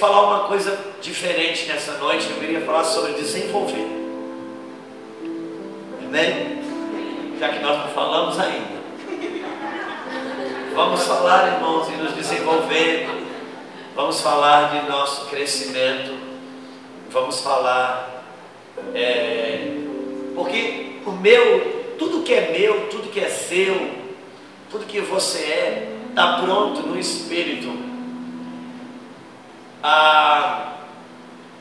falar uma coisa diferente nessa noite. Eu queria falar sobre desenvolver. Amém? Já que nós não falamos ainda. Vamos falar, irmãos, e nos desenvolver. Vamos falar de nosso crescimento. Vamos falar. É, porque o meu, tudo que é meu, tudo que é seu, tudo que você é, está pronto no Espírito ah,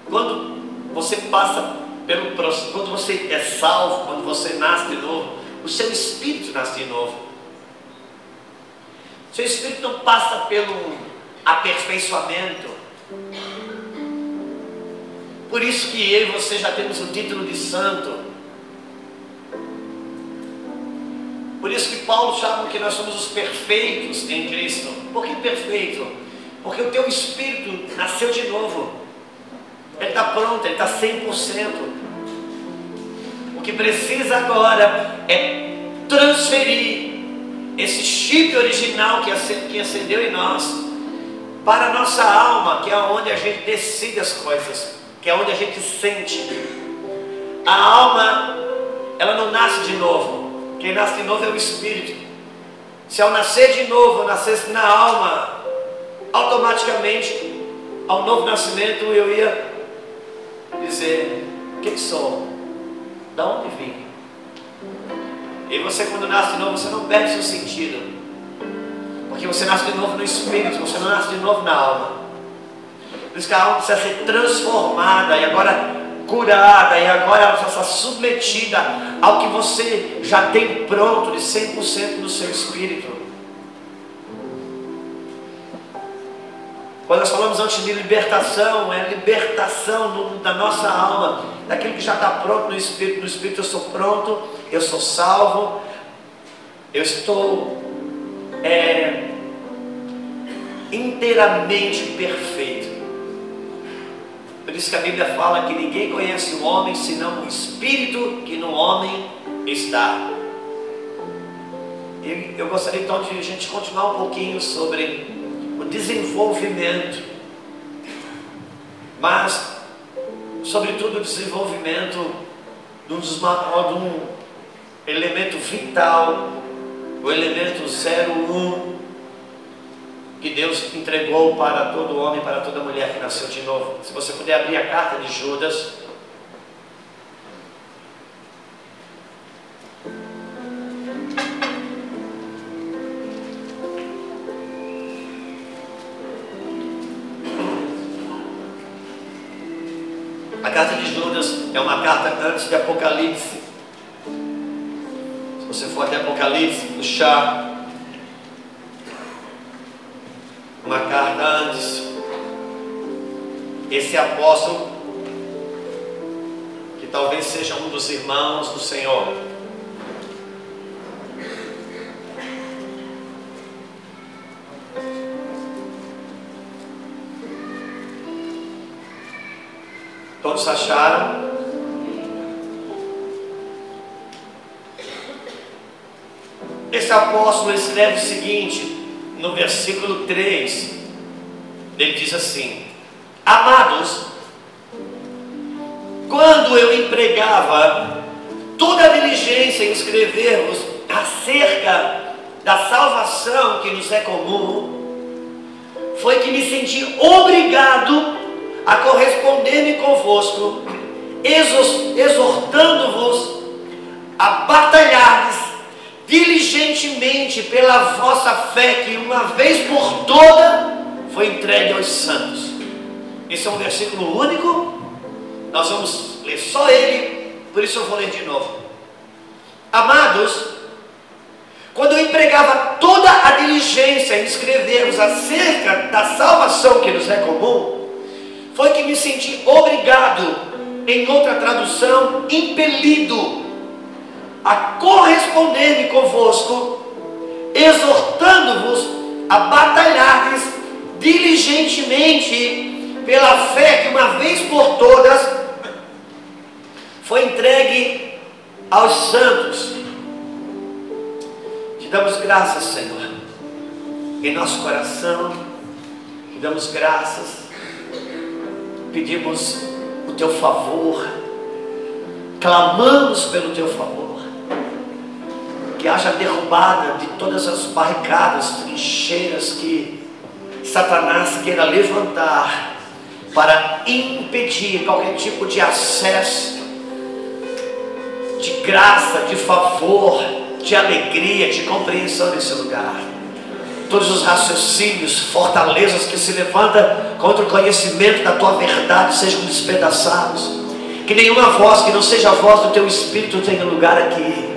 quando você passa pelo processo, quando você é salvo, quando você nasce de novo, o seu espírito nasce de novo. Seu espírito não passa pelo aperfeiçoamento. Por isso que eu e você já temos o título de santo. Por isso que Paulo chama que nós somos os perfeitos em Cristo. Por que perfeito? Porque o teu espírito nasceu de novo. Ele está pronto, ele está 100%. O que precisa agora é transferir esse chip original que acendeu em nós para a nossa alma, que é onde a gente decide as coisas, que é onde a gente sente. A alma, ela não nasce de novo. Quem nasce de novo é o espírito. Se ao nascer de novo, nascesse na alma, automaticamente, ao novo nascimento, eu ia dizer: O que, que sou? Da onde vim? E você, quando nasce de novo, você não perde seu sentido. Porque você nasce de novo no espírito, você não nasce de novo na alma. Por isso que a alma precisa ser transformada e agora curada, e agora ela precisa estar submetida ao que você já tem pronto de 100% no seu espírito. Quando nós falamos antes de libertação, é libertação da nossa alma, daquilo que já está pronto no Espírito. No Espírito eu sou pronto, eu sou salvo, eu estou é, inteiramente perfeito. Por isso que a Bíblia fala que ninguém conhece o homem senão o Espírito que no homem está. E eu gostaria então de a gente continuar um pouquinho sobre desenvolvimento, mas, sobretudo, o desenvolvimento de um, de um elemento vital, o elemento 01 que Deus entregou para todo homem, para toda mulher que nasceu de novo. Se você puder abrir a carta de Judas, antes de Apocalipse. Se você for até Apocalipse, puxar uma carta antes, esse apóstolo, que talvez seja um dos irmãos do Senhor, Todos acharam? Esse apóstolo escreve o seguinte, no versículo 3, ele diz assim: Amados, quando eu empregava toda a diligência em escrever-vos acerca da salvação que nos é comum, foi que me senti obrigado a corresponder-me convosco, exortando-vos a batalhardes pela vossa fé, que uma vez por toda foi entregue aos santos. Esse é um versículo único, nós vamos ler só ele, por isso eu vou ler de novo. Amados, quando eu empregava toda a diligência em escrevermos acerca da salvação que nos é comum, foi que me senti obrigado, em outra tradução, impelido a corresponder-me convosco, exortando-vos a batalhardes diligentemente pela fé que uma vez por todas foi entregue aos santos. Te damos graças, Senhor, em nosso coração, te damos graças. Pedimos o teu favor, clamamos pelo teu favor, que haja derrubada de todas as barricadas, trincheiras que Satanás queira levantar para impedir qualquer tipo de acesso, de graça, de favor, de alegria, de compreensão nesse lugar. Todos os raciocínios, fortalezas que se levantam contra o conhecimento da tua verdade sejam despedaçados. Que nenhuma voz que não seja a voz do teu Espírito tenha lugar aqui.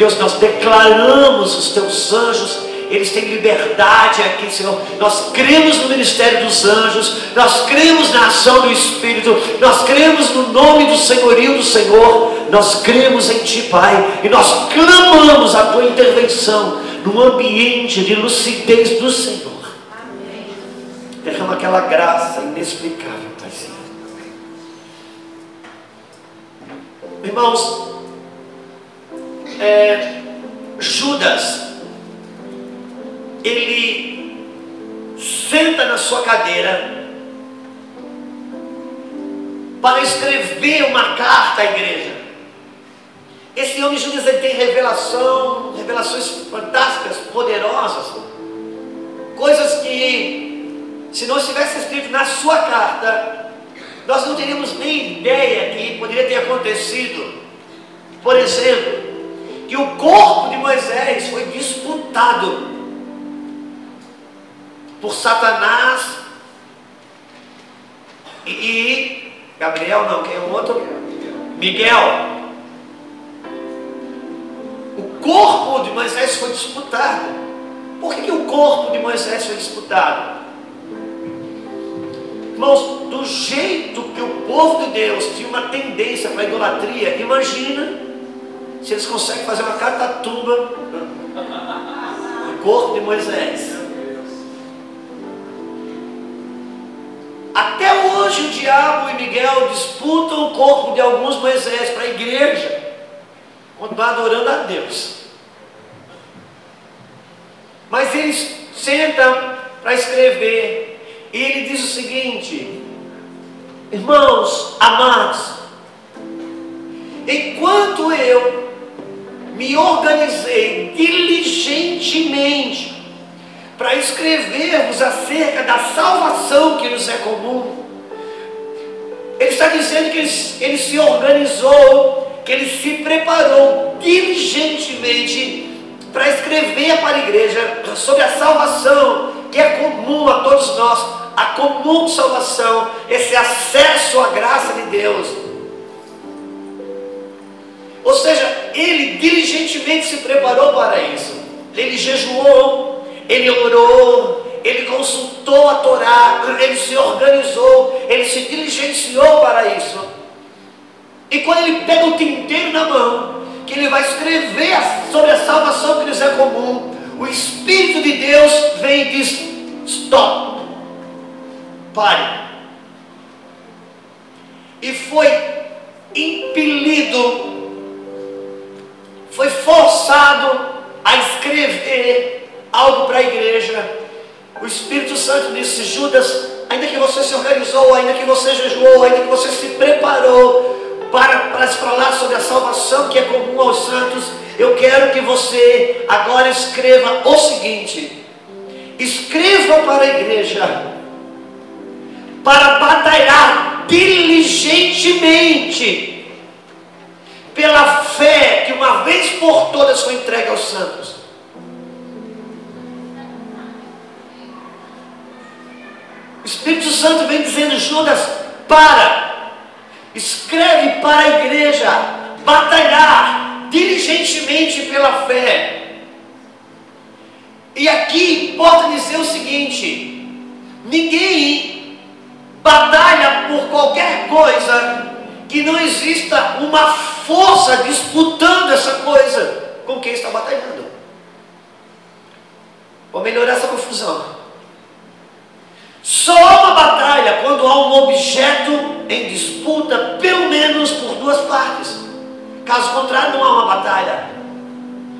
Deus, nós declaramos os teus anjos eles têm liberdade aqui, Senhor. Nós cremos no ministério dos anjos, nós cremos na ação do Espírito, nós cremos no nome do senhorio do Senhor, nós cremos em Ti, Pai, e nós clamamos a Tua intervenção no ambiente de lucidez do Senhor. Derrama aquela graça inexplicável, Paizinho. Irmãos, é, Judas ele senta na sua cadeira para escrever uma carta à igreja. Esse homem Judas ele tem revelação, revelações fantásticas, poderosas, coisas que, se não estivesse escrito na sua carta, nós não teríamos nem ideia que poderia ter acontecido. Por exemplo, que o corpo de Moisés foi disputado por Satanás e, Gabriel não, quem é o outro? Miguel. O corpo de Moisés foi disputado. Por que, que o corpo de Moisés foi disputado? Irmãos, do jeito que o povo de Deus tinha uma tendência para idolatria, imagina se eles conseguem fazer uma catatuba no corpo de Moisés. Até hoje o diabo e Miguel disputam o corpo de alguns Moisés para a igreja, continuar adorando a Deus. Mas eles sentam para escrever, e ele diz o seguinte: Irmãos amados, enquanto eu me organizei diligentemente para escrevermos acerca da salvação que nos é comum. Ele está dizendo que ele, ele se organizou, que ele se preparou diligentemente para escrever para a igreja sobre a salvação que é comum a todos nós, a comum salvação, esse acesso à graça de Deus. Ou seja, ele diligentemente se preparou para isso. Ele jejuou, ele orou, ele consultou a Torá, ele se organizou, ele se diligenciou para isso. E quando ele pega o tinteiro na mão, que ele vai escrever sobre a salvação que nos é comum, o Espírito de Deus vem e diz: stop, pare. E foi impelido, foi forçado a escrever algo para a igreja. O Espírito Santo disse: Judas, ainda que você se organizou, ainda que você jejuou, ainda que você se preparou para, para falar sobre a salvação que é comum aos santos, eu quero que você agora escreva o seguinte: escreva para a igreja, para batalhar diligentemente pela fé que uma vez por todas foi entregue aos santos. O Espírito Santo vem dizendo: Judas, para, escreve para a igreja, batalhar diligentemente pela fé. E aqui pode dizer o seguinte: ninguém batalha por qualquer coisa que não exista uma força disputando essa coisa com quem está batalhando. Vou melhorar essa confusão. Só uma batalha quando há um objeto em disputa, pelo menos por duas partes. Caso contrário, não há uma batalha.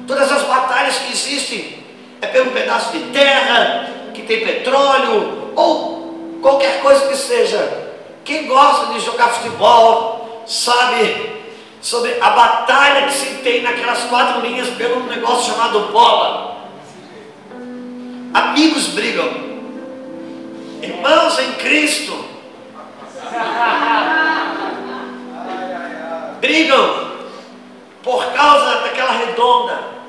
Todas as batalhas que existem é pelo pedaço de terra, que tem petróleo, ou qualquer coisa que seja. Quem gosta de jogar futebol sabe sobre a batalha que se tem naquelas quatro linhas pelo negócio chamado bola. Amigos brigam, irmãos em Cristo brigam por causa daquela redonda.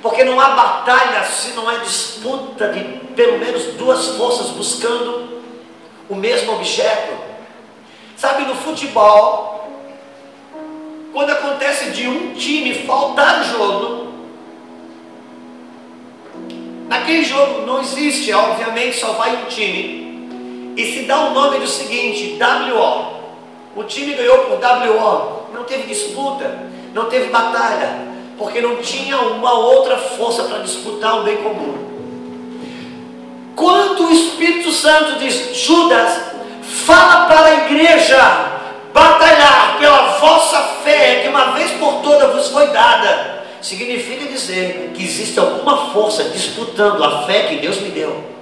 Porque não há batalha se não é disputa de pelo menos duas forças buscando o mesmo objeto. Sabe, no futebol, quando acontece de um time faltar jogo, naquele jogo não existe, obviamente, só vai um time. E se dá o nome do seguinte, WO. O time ganhou por WO. Não teve disputa, não teve batalha porque não tinha uma outra força para disputar o bem comum. Quando o Espírito Santo diz, Judas, fala para a igreja batalhar pela vossa fé, que uma vez por toda vos foi dada, significa dizer que existe alguma força disputando a fé que Deus me deu.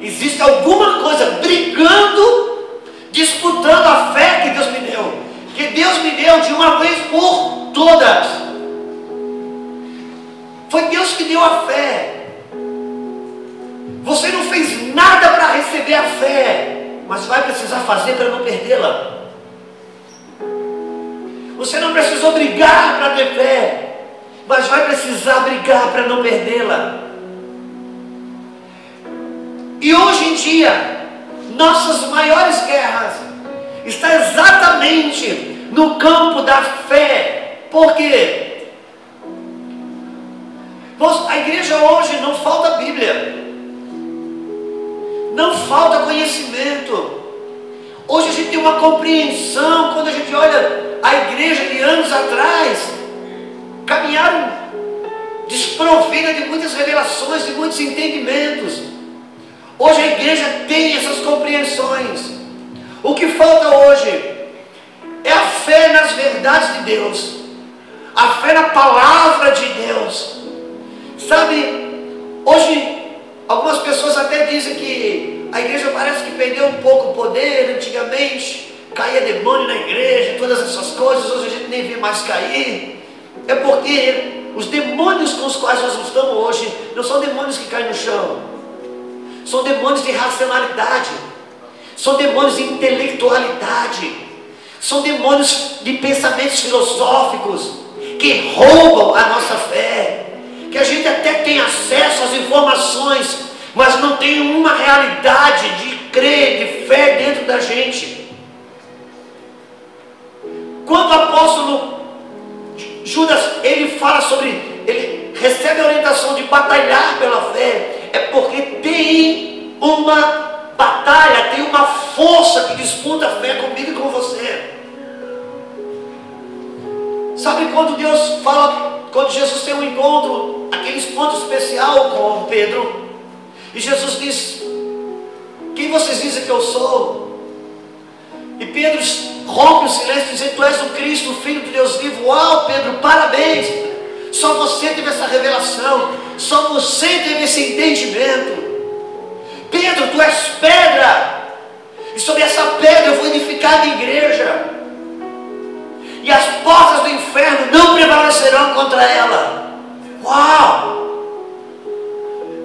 Existe alguma coisa brigando, disputando a fé que Deus me deu que Deus me deu de uma vez por todas. Foi Deus que deu a fé. Você não fez nada para receber a fé, mas vai precisar fazer para não perdê-la. Você não precisou brigar para ter fé, mas vai precisar brigar para não perdê-la. E hoje em dia, nossas maiores guerras está exatamente no campo da fé. Por quê? A igreja hoje não falta Bíblia, não falta conhecimento. Hoje a gente tem uma compreensão, quando a gente olha a igreja de anos atrás, caminharam desprovida de muitas revelações, de muitos entendimentos. Hoje a igreja tem essas compreensões. O que falta hoje é a fé nas verdades de Deus, a fé na palavra de Deus. Sabe, hoje algumas pessoas até dizem que a igreja parece que perdeu um pouco o poder antigamente, caía demônio na igreja, todas essas coisas, hoje a gente nem vê mais cair. É porque os demônios com os quais nós estamos hoje não são demônios que caem no chão, são demônios de racionalidade. São demônios de intelectualidade, são demônios de pensamentos filosóficos que roubam a nossa fé, que a gente até tem acesso às informações, mas não tem uma realidade de crer, de fé dentro da gente. Quando o apóstolo Judas ele fala sobre, ele recebe a orientação de batalhar pela fé, é porque tem uma batalha, tem uma força que disputa a fé comigo e com você. Sabe quando Deus fala, quando Jesus tem um encontro, aquele encontro especial com Pedro, e Jesus diz: Quem vocês dizem que eu sou? E Pedro rompe o silêncio, dizendo: Tu és o Cristo, o Filho de Deus vivo. Uau, Pedro, parabéns! Só você teve essa revelação, só você teve esse entendimento. Pedro, tu és pedra, e sobre essa pedra eu vou edificar a igreja, e as portas do inferno não prevalecerão contra ela. Uau!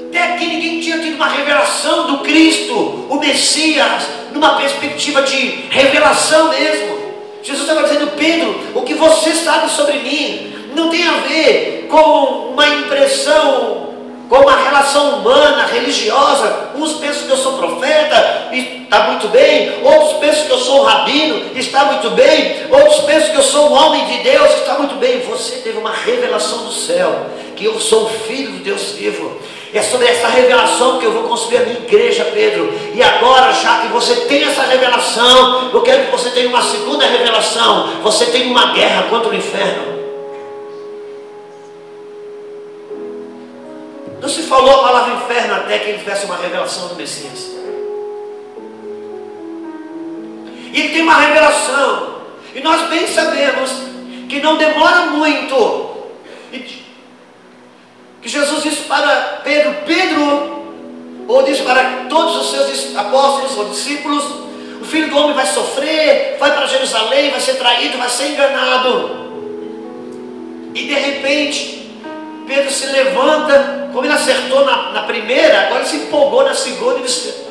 Até aqui ninguém tinha tido uma revelação do Cristo, o Messias, numa perspectiva de revelação mesmo. Jesus estava dizendo, Pedro, o que você sabe sobre mim não tem a ver com uma impressão com uma relação humana, religiosa. Uns pensam que eu sou profeta e está muito bem, outros pensam que eu sou um rabino e está muito bem, outros pensam que eu sou um homem de Deus e está muito bem. Você teve uma revelação do céu, que eu sou filho do Deus vivo. É sobre essa revelação que eu vou construir a minha igreja, Pedro. E agora, já que você tem essa revelação, eu quero que você tenha uma segunda revelação. Você tem uma guerra contra o inferno. Não se falou a palavra inferno até que ele tivesse uma revelação do Messias. E tem uma revelação. E nós bem sabemos que não demora muito. Que Jesus disse para Pedro: Pedro, ou disse para todos os seus apóstolos ou discípulos: o filho do homem vai sofrer, vai para Jerusalém, vai ser traído, vai ser enganado. E de repente, Pedro se levanta, como ele acertou na, na primeira, agora ele se empolgou na segunda e disse: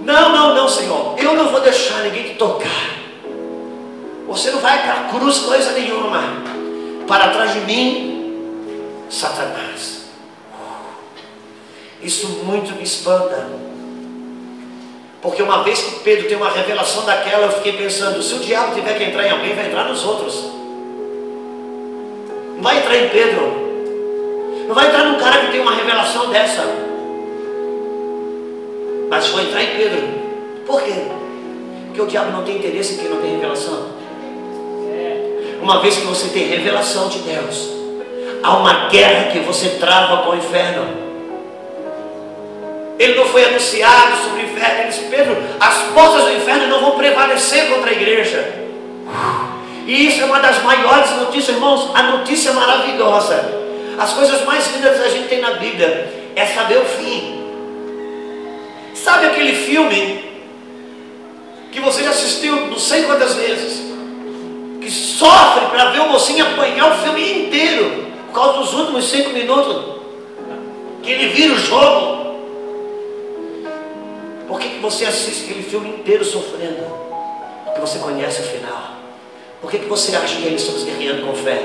Não, não, não, Senhor, eu não vou deixar ninguém te tocar. Você não vai para a cruz coisa nenhuma. Para trás de mim, Satanás. Isso muito me espanta. Porque uma vez que Pedro tem uma revelação daquela, eu fiquei pensando, se o diabo tiver que entrar em alguém, vai entrar nos outros. Não vai entrar em Pedro. Não vai entrar num cara que tem uma revelação dessa. Mas vai entrar em Pedro. Por quê? Porque o diabo não tem interesse em quem não tem revelação. Uma vez que você tem revelação de Deus, há uma guerra que você trava com o inferno. Ele não foi anunciado sobre o inferno. Ele disse, Pedro, as portas do inferno não vão prevalecer contra a igreja. E isso é uma das maiores notícias, irmãos. A notícia maravilhosa. As coisas mais lindas que a gente tem na Bíblia é saber o fim. Sabe aquele filme que você já assistiu não sei quantas vezes? que sofre para ver o mocinho apanhar o filme inteiro, por causa dos últimos cinco minutos, que ele vira o jogo. Por que, que você assiste aquele filme inteiro sofrendo? Porque você conhece o final. Por que, que você acha que ainda estamos guerreando com fé?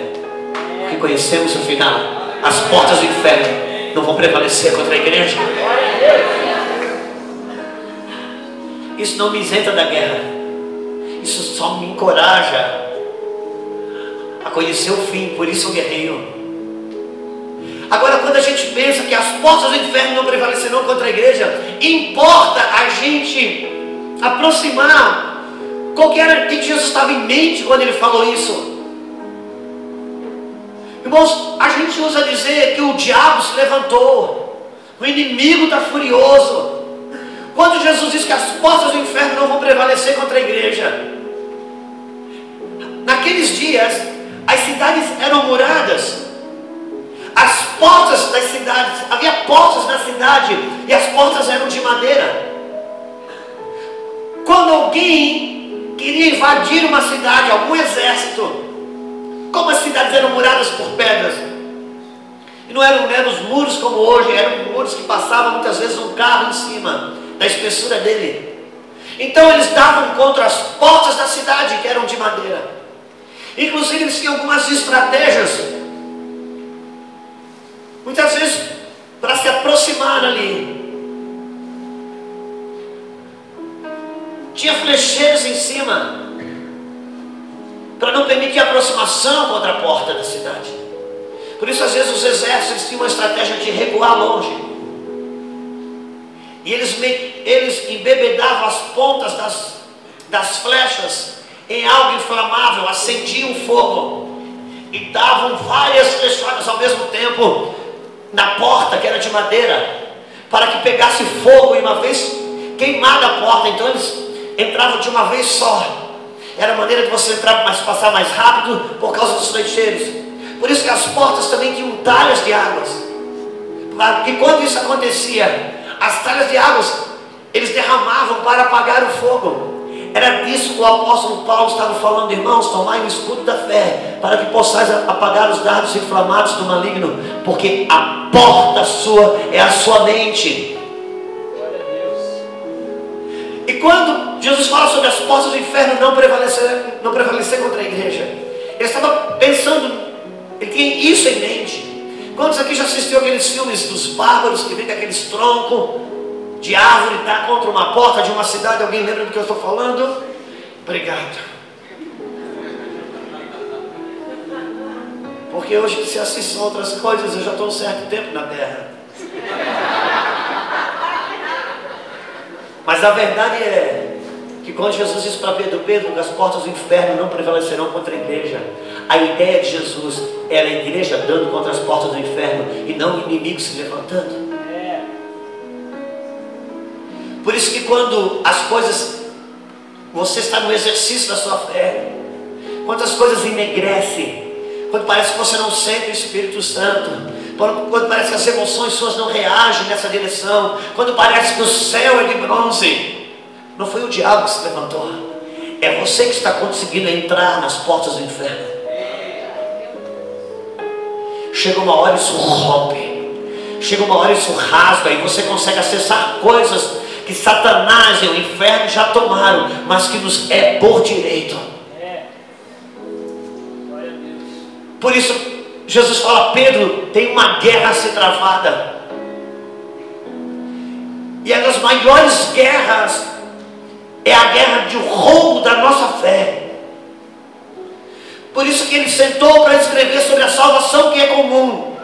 Porque conhecemos o final. As portas do inferno não vão prevalecer contra a igreja. Isso não me isenta da guerra. Isso só me encoraja a conhecer o fim, por isso eu guerreio. Agora, quando a gente pensa que as portas do inferno não prevalecerão contra a igreja, importa a gente aproximar qual que era que Jesus estava em mente quando ele falou isso. Irmãos, a gente usa dizer que o diabo se levantou, o inimigo está furioso. Quando Jesus diz que as portas do inferno não vão prevalecer contra a igreja, naqueles dias, as cidades eram muradas. As portas das cidades, havia portas na cidade e as portas eram de madeira. Quando alguém queria invadir uma cidade, algum exército, como as cidades eram muradas por pedras, e não eram, eram os muros como hoje, eram muros que passavam muitas vezes um carro em cima da espessura dele. Então eles davam contra as portas da cidade que eram de madeira. Inclusive, eles tinham algumas estratégias. Muitas vezes, para se aproximar ali. Tinha flecheiros em cima. Para não permitir aproximação contra a porta da cidade. Por isso, às vezes, os exércitos tinham uma estratégia de recuar longe. E eles, eles embebedavam as pontas das, das flechas em algo inflamável, acendiam fogo e davam várias flechadas ao mesmo tempo na porta que era de madeira, para que pegasse fogo e uma vez queimada a porta, então eles entravam de uma vez só. Era a maneira de você entrar, mas passar mais rápido por causa dos flecheiros. Por isso que as portas também tinham talhas de águas. Porque quando isso acontecia, as talhas de águas eles derramavam para apagar o fogo. Era disso que o apóstolo Paulo estava falando, irmãos, tomai o escudo da fé, para que possais apagar os dardos inflamados do maligno, porque a porta sua é a sua mente. E quando Jesus fala sobre as portas do inferno não prevalecer, não prevalecer contra a igreja, ele estava pensando, ele tinha isso em mente. Quantos aqui já assistiu aqueles filmes dos bárbaros que vem com aqueles troncos? de árvore está contra uma porta de uma cidade. Alguém lembra do que eu estou falando? Obrigado. Porque hoje se assistem outras coisas, eu já estou um certo tempo na terra. Mas a verdade é que quando Jesus disse para Pedro, Pedro, as portas do inferno não prevalecerão contra a igreja, a ideia de Jesus era a igreja dando contra as portas do inferno e não o inimigo se levantando. Por isso que quando as coisas, você está no exercício da sua fé, quando as coisas enegrecem, quando parece que você não sente o Espírito Santo, quando parece que as emoções suas não reagem nessa direção, quando parece que o céu é de bronze, não foi o diabo que se levantou, é você que está conseguindo entrar nas portas do inferno. Chega uma hora isso rompe, chega uma hora isso rasga e você consegue acessar coisas que Satanás e o inferno já tomaram, mas que nos é por direito. Por isso, Jesus fala: Pedro, tem uma guerra a ser travada. E é das maiores guerras é a guerra de roubo da nossa fé. Por isso que ele sentou para escrever sobre a salvação que é comum.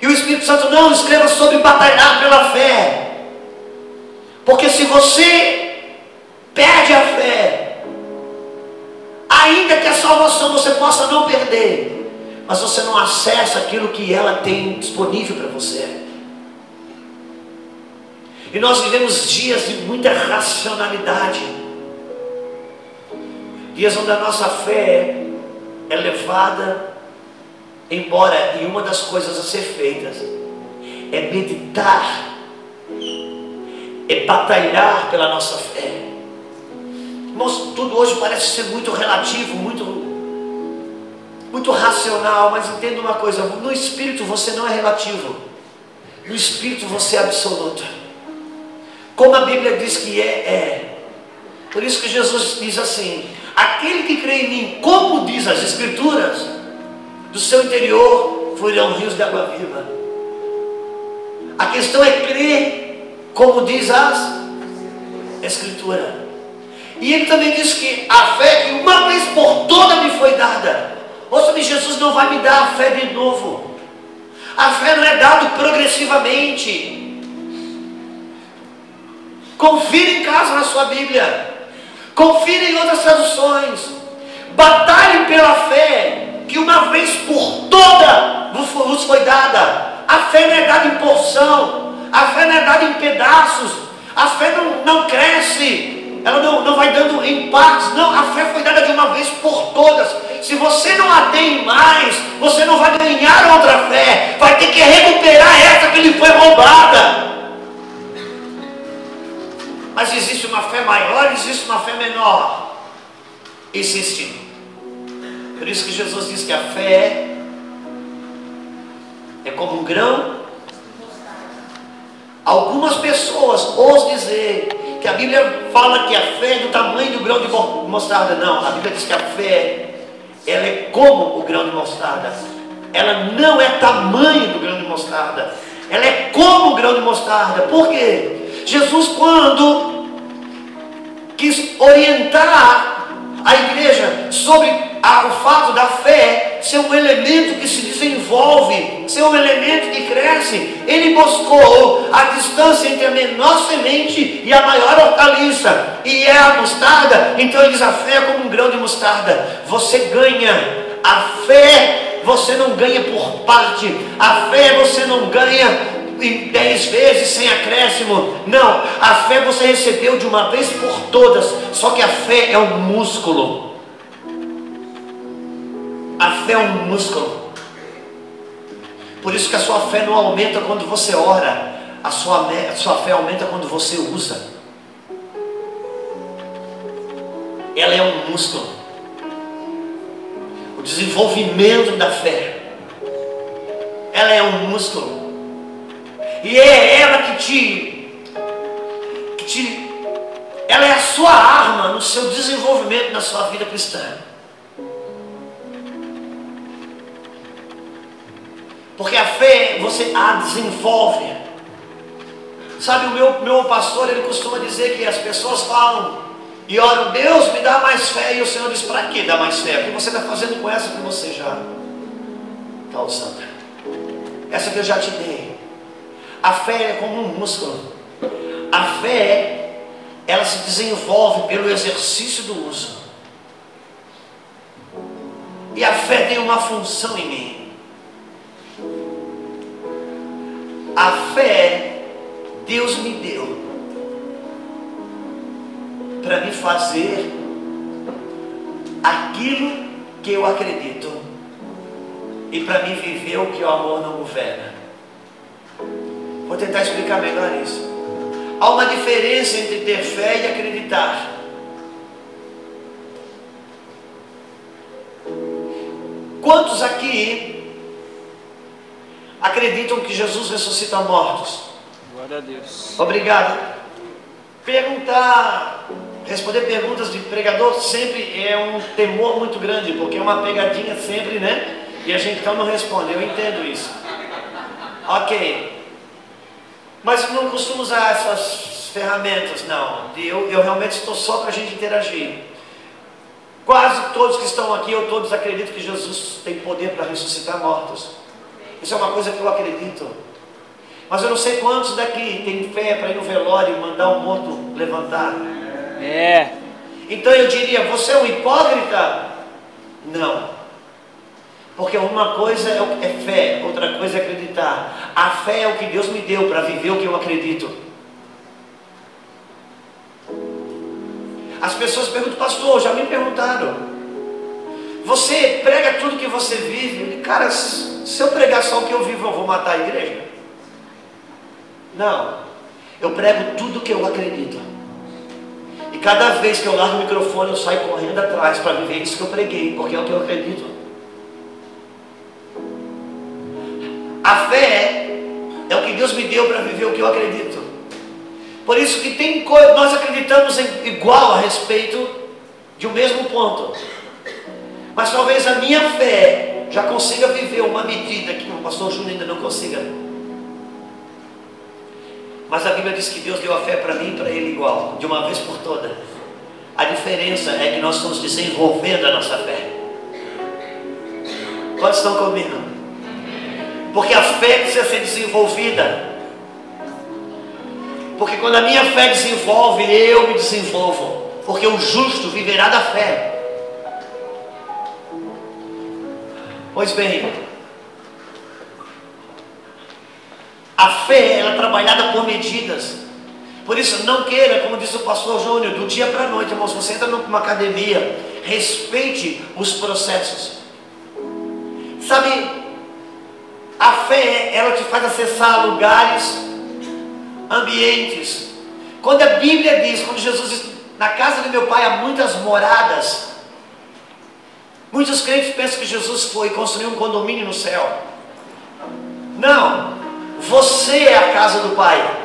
E o Espírito Santo não escreva sobre batalhar pela fé. Porque se você perde a fé, ainda que a salvação você possa não perder, mas você não acessa aquilo que ela tem disponível para você. E nós vivemos dias de muita racionalidade. Dias onde a nossa fé é levada embora, e uma das coisas a ser feitas é meditar é batalhar pela nossa fé. Irmãos, tudo hoje parece ser muito relativo, muito, muito racional, mas entenda uma coisa: no espírito você não é relativo, no espírito você é absoluto. Como a Bíblia diz que é, é. Por isso que Jesus diz assim: aquele que crê em mim, como diz as Escrituras, do seu interior fluirão rios de água viva. A questão é crer como diz a Escritura. E ele também diz que a fé que uma vez por toda me foi dada. Ouça-me, Jesus não vai me dar a fé de novo. A fé não é dada progressivamente. Confira em casa na sua Bíblia. Confira em outras traduções. Batalhe pela fé que uma vez por toda vos foi dada. A fé não é dada em porção. A fé não é dada em pedaços. A fé não, não cresce. Ela não, não vai dando em partes. Não, a fé foi dada de uma vez por todas. Se você não a tem mais, você não vai ganhar outra fé. Vai ter que recuperar essa que lhe foi roubada. Mas existe uma fé maior, existe uma fé menor. Existe. Por isso que Jesus diz que a fé é como um grão Algumas pessoas ousam dizer que a Bíblia fala que a fé é do tamanho do grão de mostarda. Não, a Bíblia diz que a fé ela é como o grão de mostarda. Ela não é tamanho do grão de mostarda. Ela é como o grão de mostarda. Por quê? Jesus, quando quis orientar a igreja sobre a, o fato da fé ser um elemento que se desenvolve, ser um elemento que cresce. Ele buscou a distância entre a menor semente e a maior hortaliça, e é a mostarda. Então ele diz: a fé é como um grão de mostarda. Você ganha a fé, você não ganha por parte, a fé você não ganha dez vezes sem acréscimo. Não, a fé você recebeu de uma vez por todas. Só que a fé é um músculo. A fé é um músculo. Por isso que a sua fé não aumenta quando você ora. A sua, a sua fé aumenta quando você usa. Ela é um músculo. O desenvolvimento da fé. Ela é um músculo. E é ela que te, que te. Ela é a sua arma no seu desenvolvimento na sua vida cristã. Porque a fé você a desenvolve. Sabe, o meu, meu pastor ele costuma dizer que as pessoas falam e oram, Deus me dá mais fé. E o Senhor diz, para que dar mais fé? O que você está fazendo com essa que você já está usando? Essa que eu já te dei. A fé é como um músculo. A fé, ela se desenvolve pelo exercício do uso. E a fé tem uma função em mim. A fé, Deus me deu para me fazer aquilo que eu acredito. e para mim viver o que o amor não governa. Vou tentar explicar melhor isso. Há uma diferença entre ter fé e acreditar. Quantos aqui acreditam que Jesus ressuscita mortos? Glória a Deus. Obrigado. Perguntar, responder perguntas de pregador sempre é um temor muito grande, porque é uma pegadinha sempre, né? E a gente então não responde, eu entendo isso. Ok. Mas não costumo usar essas ferramentas, não. Eu, eu realmente estou só para a gente interagir. Quase todos que estão aqui, eu todos acredito que Jesus tem poder para ressuscitar mortos. Isso é uma coisa que eu acredito. Mas eu não sei quantos daqui tem fé para ir no velório e mandar um morto levantar. É. Então eu diria, você é um hipócrita? Não. Porque uma coisa é, é fé, outra coisa é acreditar. A fé é o que Deus me deu para viver o que eu acredito. As pessoas perguntam, pastor, já me perguntaram. Você prega tudo que você vive? Cara, se eu pregar só o que eu vivo, eu vou matar a igreja? Não. Eu prego tudo que eu acredito. E cada vez que eu largo o microfone, eu saio correndo atrás para viver isso que eu preguei, porque é o que eu acredito. A fé é o que Deus me deu para viver o que eu acredito. Por isso que tem nós acreditamos em igual a respeito de um mesmo ponto. Mas talvez a minha fé já consiga viver uma medida que o pastor Júnior ainda não consiga. Mas a Bíblia diz que Deus deu a fé para mim e para ele igual, de uma vez por todas. A diferença é que nós estamos desenvolvendo a nossa fé. Quantos estão comigo? Porque a fé precisa ser desenvolvida. Porque quando a minha fé desenvolve, eu me desenvolvo. Porque o justo viverá da fé. Pois bem, a fé ela é trabalhada por medidas. Por isso, não queira, como disse o pastor Júnior, do dia para a noite, irmãos, você entra numa academia, respeite os processos. Sabe, a fé, ela te faz acessar lugares, ambientes. Quando a Bíblia diz, quando Jesus diz, na casa do meu pai há muitas moradas, muitos crentes pensam que Jesus foi construir um condomínio no céu. Não, você é a casa do Pai.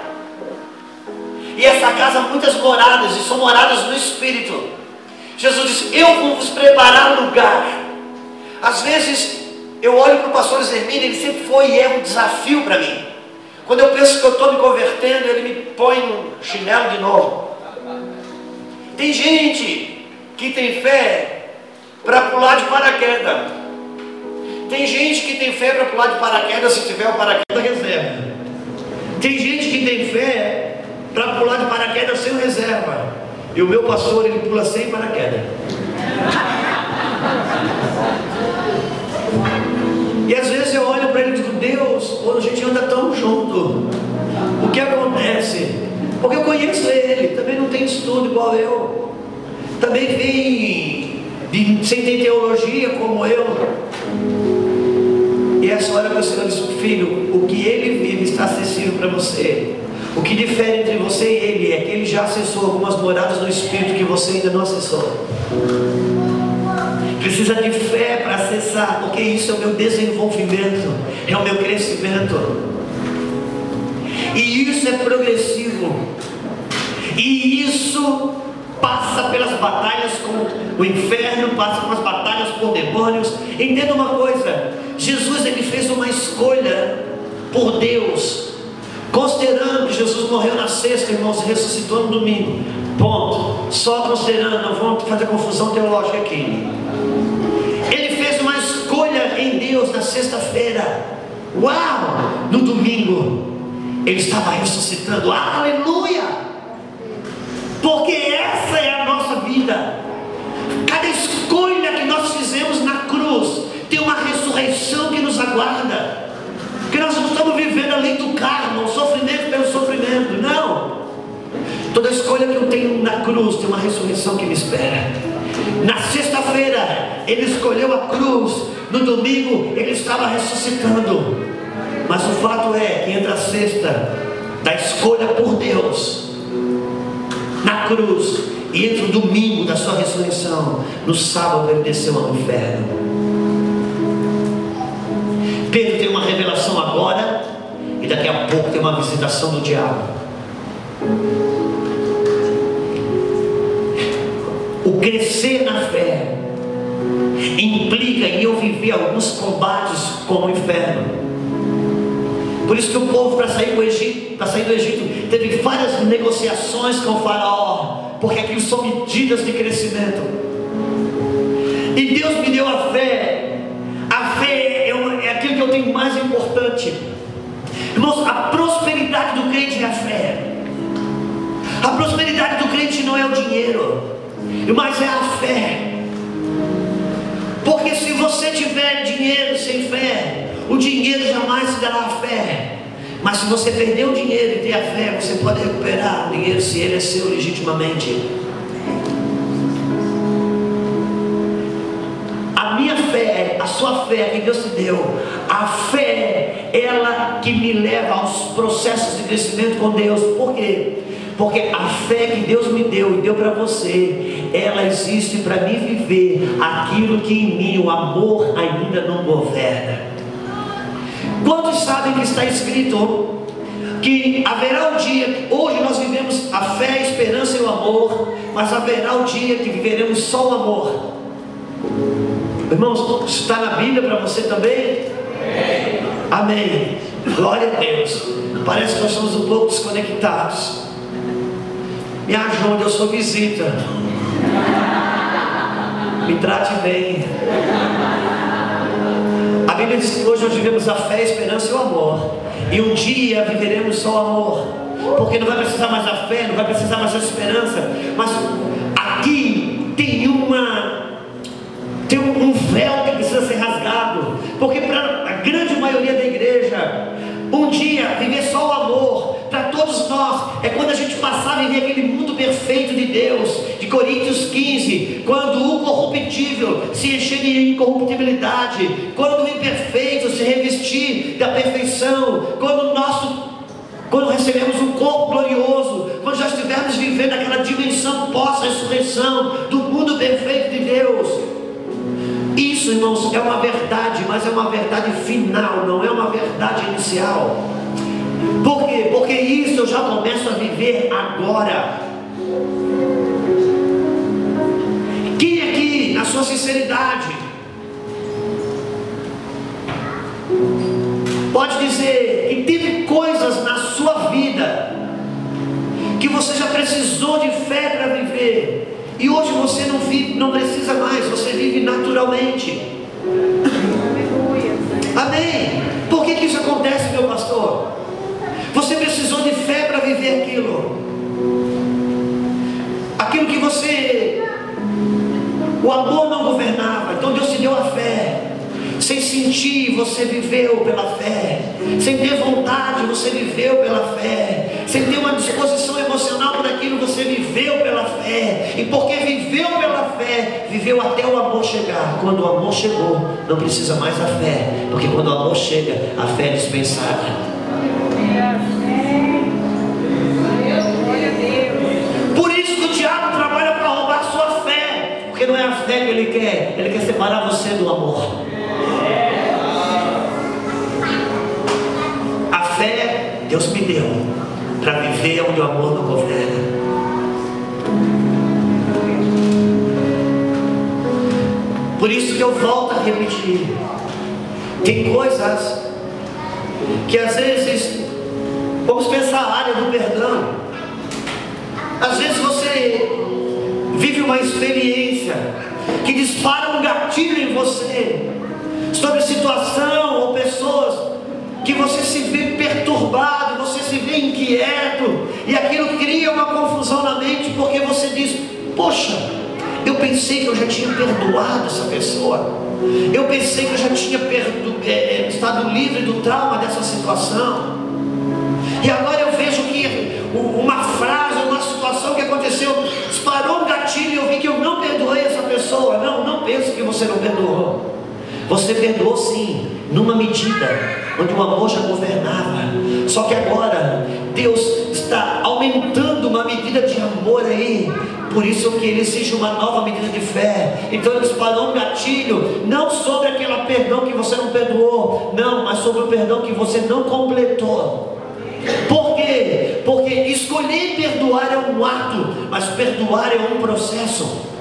E essa casa há muitas moradas, e são moradas no Espírito. Jesus disse: Eu vou vos preparar um lugar. Às vezes eu olho para o pastor Zermini, ele sempre foi e é um desafio para mim. Quando eu penso que eu estou me convertendo, ele me põe no chinelo de novo. Tem gente que tem fé para pular de paraquedas. Tem gente que tem fé para pular de paraquedas se tiver o paraquedas reserva. Tem gente que tem fé para pular de paraquedas sem reserva. E o meu pastor, ele pula sem paraquedas. E às vezes eu olho para ele e digo, Deus, quando a gente anda tão junto, o que acontece? Porque eu conheço ele, também não tem estudo igual eu, também vem sem ter teologia como eu. E essa hora que o Senhor diz, filho, o que ele vive está acessível para você. O que difere entre você e ele é que ele já acessou algumas moradas no Espírito que você ainda não acessou. Precisa de fé para acessar, porque isso é o meu desenvolvimento, é o meu crescimento. E isso é progressivo. E isso passa pelas batalhas com o inferno, passa pelas batalhas com demônios. Entenda uma coisa: Jesus ele fez uma escolha por Deus, considerando que Jesus morreu na sexta, irmãos, ressuscitou no domingo. Ponto. Só considerando, não vamos fazer confusão teológica aqui. Ele fez uma escolha em Deus na sexta-feira. Uau! No domingo, ele estava ressuscitando. Aleluia! Porque essa é a nossa vida. Cada escolha que nós fizemos na cruz tem uma ressurreição que nos aguarda. Que nós não estamos vivendo além do karma, o sofrimento pelo sofrimento. Não. Toda escolha que eu tenho na cruz tem uma ressurreição que me espera. Na sexta-feira, ele escolheu a cruz. No domingo, ele estava ressuscitando. Mas o fato é que entre a sexta, da escolha por Deus, na cruz, e entre o domingo da sua ressurreição, no sábado ele desceu ao inferno. Pedro tem uma revelação agora, e daqui a pouco tem uma visitação do diabo. O crescer na fé implica em eu viver alguns combates com o inferno. Por isso que o povo, para sair do Egito, sair do Egito, teve várias negociações com o faraó, porque aquilo são medidas de crescimento. E Deus me deu a fé. A fé é, é aquilo que eu tenho mais importante. Irmãos, a prosperidade do crente é a fé. A prosperidade do crente não é o dinheiro, mas é a fé. Porque se você tiver dinheiro sem fé, o dinheiro jamais te dará fé. Mas se você perder o dinheiro e ter a fé, você pode recuperar o dinheiro se ele é seu legitimamente. A minha fé, a sua fé que Deus te deu, a fé, ela que me leva aos processos de crescimento com Deus. Por quê? Porque a fé que Deus me deu e deu para você, ela existe para me viver aquilo que em mim o amor ainda não governa. Quantos sabem que está escrito que haverá um dia, hoje nós vivemos a fé, a esperança e o amor, mas haverá um dia que viveremos só o amor. Irmãos, está na Bíblia para você também? Amém. Amém. Glória a Deus. Parece que nós estamos um pouco desconectados. Me ajude, eu sou visita. Me trate bem. Bíblia diz que hoje nós vivemos a fé, a esperança e o amor. E um dia viveremos só o amor. Porque não vai precisar mais da fé, não vai precisar mais da esperança. Mas aqui tem uma. Tem um véu que precisa ser rasgado. Porque para a grande maioria da igreja, um dia viver só o amor todos nós é quando a gente passar a viver aquele mundo perfeito de Deus, de Coríntios 15, quando o corruptível se encher de incorruptibilidade, quando o imperfeito se revestir da perfeição, quando o nosso quando recebemos um corpo glorioso, quando já estivermos vivendo aquela dimensão pós-ressurreição do mundo perfeito de Deus. Isso, irmãos, é uma verdade, mas é uma verdade final, não é uma verdade inicial. Por quê? Porque isso eu já começo a viver agora. Quem aqui, na sua sinceridade, pode dizer que teve coisas na sua vida que você já precisou de fé para viver e hoje você não vive, não precisa mais, você vive naturalmente. Amém. Por que, que isso acontece, meu pastor? Você precisou de fé para viver aquilo. Aquilo que você. O amor não governava. Então Deus te deu a fé. Sem sentir, você viveu pela fé. Sem ter vontade, você viveu pela fé. Sem ter uma disposição emocional por aquilo, você viveu pela fé. E porque viveu pela fé, viveu até o amor chegar. Quando o amor chegou, não precisa mais da fé. Porque quando o amor chega, a fé é dispensável. Fé que ele quer, ele quer separar você do amor. A fé Deus me deu para viver onde o amor não governa. Por isso que eu volto a repetir. Tem coisas que às vezes, vamos pensar a área do perdão. Às vezes você vive uma experiência que dispara um gatilho em você sobre situação ou pessoas que você se vê perturbado, você se vê inquieto, e aquilo cria uma confusão na mente porque você diz: Poxa, eu pensei que eu já tinha perdoado essa pessoa. Eu pensei que eu já tinha perdo, é, estado livre do trauma dessa situação. E agora eu vejo que uma frase, uma situação que aconteceu, disparou um gatilho e eu vi que eu não perdoei essa pessoa. você não perdoou. Você perdoou sim, numa medida onde o amor já governava. Só que agora Deus está aumentando uma medida de amor aí. Por isso que ele exige uma nova medida de fé. Então ele disparou um gatilho, não sobre aquele perdão que você não perdoou, não, mas sobre o perdão que você não completou. Por quê? Porque escolher perdoar é um ato, mas perdoar é um processo.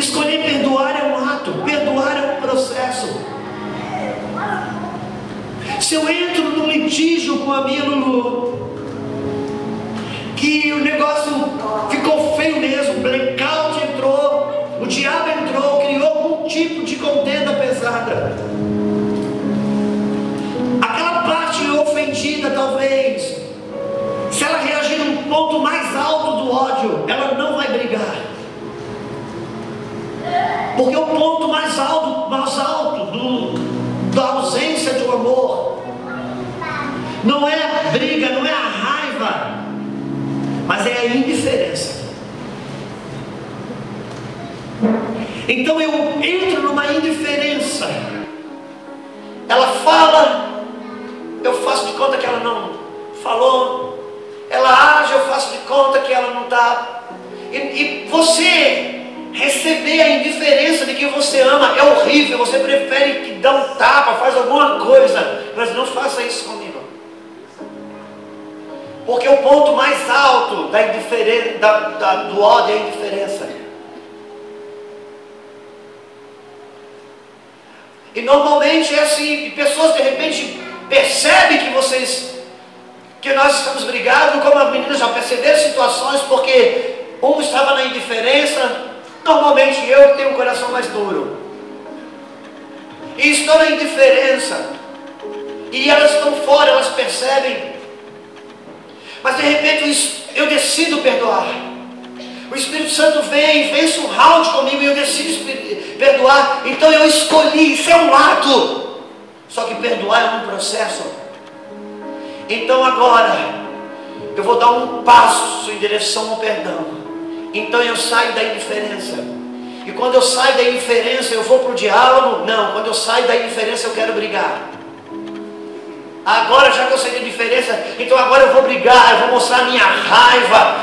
Escolher perdoar é um ato, perdoar é um processo. Se eu entro num litígio com a minha Lulu, que o negócio ficou feio mesmo, o blackout entrou, o diabo entrou, criou algum tipo de contenda pesada. Aquela parte ofendida, talvez, se ela reagir num ponto mais alto do ódio, ela não vai brigar. Porque o ponto mais alto, mais alto do, da ausência de um amor não é a briga, não é a raiva, mas é a indiferença. Então eu entro numa indiferença. Ela fala, eu faço de conta que ela não falou. Ela age, eu faço de conta que ela não está. E, e você Receber a indiferença de quem você ama é horrível. Você prefere que dá um tapa, faz alguma coisa, mas não faça isso comigo. Porque o ponto mais alto da da, da, do ódio é a indiferença. E normalmente é assim, pessoas de repente percebem que vocês, que nós estamos brigados, como as meninas já perceberam situações, porque um estava na indiferença, Normalmente eu tenho um coração mais duro. E estou na indiferença. E elas estão fora, elas percebem. Mas de repente eu decido perdoar. O Espírito Santo vem, vence um round comigo e eu decido perdoar. Então eu escolhi, isso é um ato. Só que perdoar é um processo. Então agora eu vou dar um passo em direção ao perdão. Então eu saio da indiferença. E quando eu saio da indiferença, eu vou para o diálogo? Não, quando eu saio da indiferença, eu quero brigar. Agora, já que eu sei da diferença, então agora eu vou brigar, eu vou mostrar a minha raiva,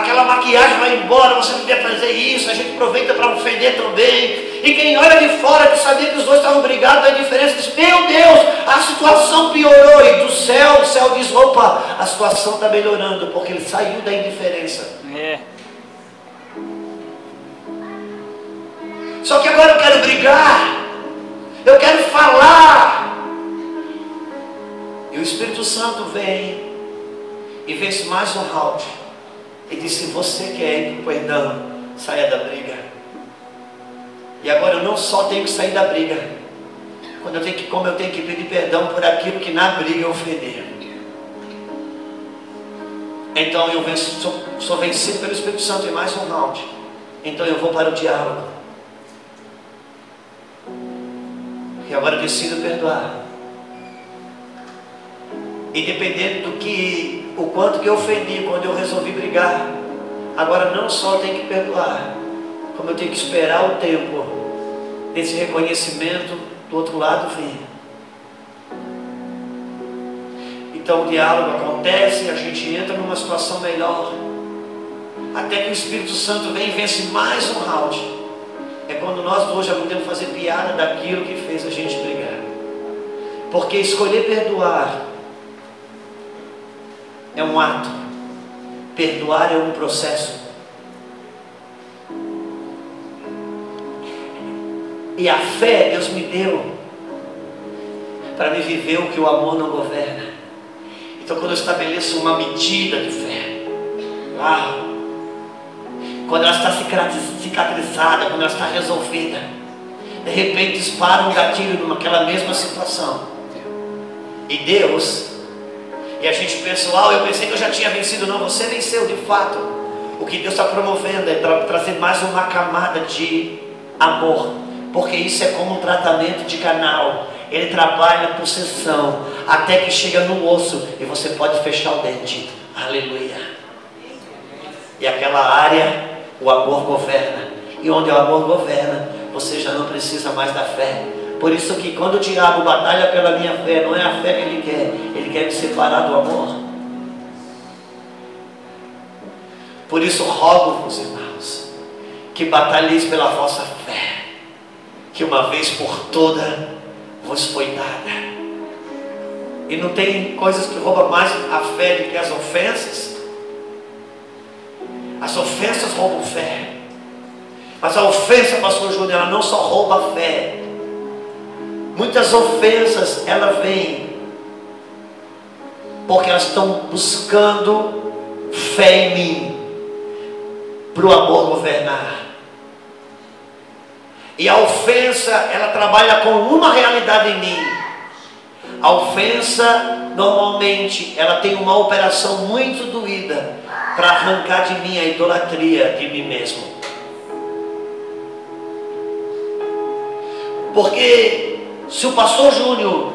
aquela maquiagem vai embora, você não devia fazer isso, a gente aproveita para ofender também. E quem olha de fora que sabia que os dois estavam brigados, a diferença diz, meu Deus, a situação piorou. E do céu, o céu diz, opa, a situação está melhorando, porque ele saiu da indiferença. É. Só que agora eu quero brigar, eu quero falar. E o Espírito Santo vem e vence mais um round. E diz: se você quer ir para perdão, saia da briga. E agora eu não só tenho que sair da briga, quando eu tenho que, como eu tenho que pedir perdão por aquilo que na briga eu ofender. Então eu venço, sou, sou vencido pelo Espírito Santo em mais um round. Então eu vou para o diálogo. E agora decido perdoar. Independente do que, o quanto que eu ofendi quando eu resolvi brigar, agora não só tenho que perdoar, como eu tenho que esperar o tempo desse reconhecimento do outro lado vir. Então o diálogo acontece, a gente entra numa situação melhor, até que o Espírito Santo vem e vence mais um round quando nós hoje podemos fazer piada daquilo que fez a gente brigar. Porque escolher perdoar é um ato, perdoar é um processo. E a fé Deus me deu para me viver o que o amor não governa. Então quando eu estabeleço uma medida de fé, uau, quando ela está cicatrizada, quando ela está resolvida, de repente dispara um gatilho naquela mesma situação. E Deus, e a gente pessoal, eu pensei que eu já tinha vencido, não, você venceu de fato. O que Deus está promovendo é para trazer mais uma camada de amor, porque isso é como um tratamento de canal. Ele trabalha por sessão até que chega no osso e você pode fechar o dente. Aleluia. E aquela área, o amor governa. E onde o amor governa, você já não precisa mais da fé. Por isso que quando o diabo batalha pela minha fé, não é a fé que ele quer, ele quer me separar do amor. Por isso rogo-vos, irmãos, que batalheis pela vossa fé, que uma vez por toda vos foi dada. E não tem coisas que roubam mais a fé do que as ofensas. As ofensas roubam fé. Mas a ofensa, pastor Júnior, ela não só rouba a fé. Muitas ofensas, ela vem porque elas estão buscando fé em mim para o amor governar. E a ofensa, ela trabalha com uma realidade em mim. A ofensa, normalmente, ela tem uma operação muito doída para arrancar de mim a idolatria de mim mesmo. Porque se o pastor Júnior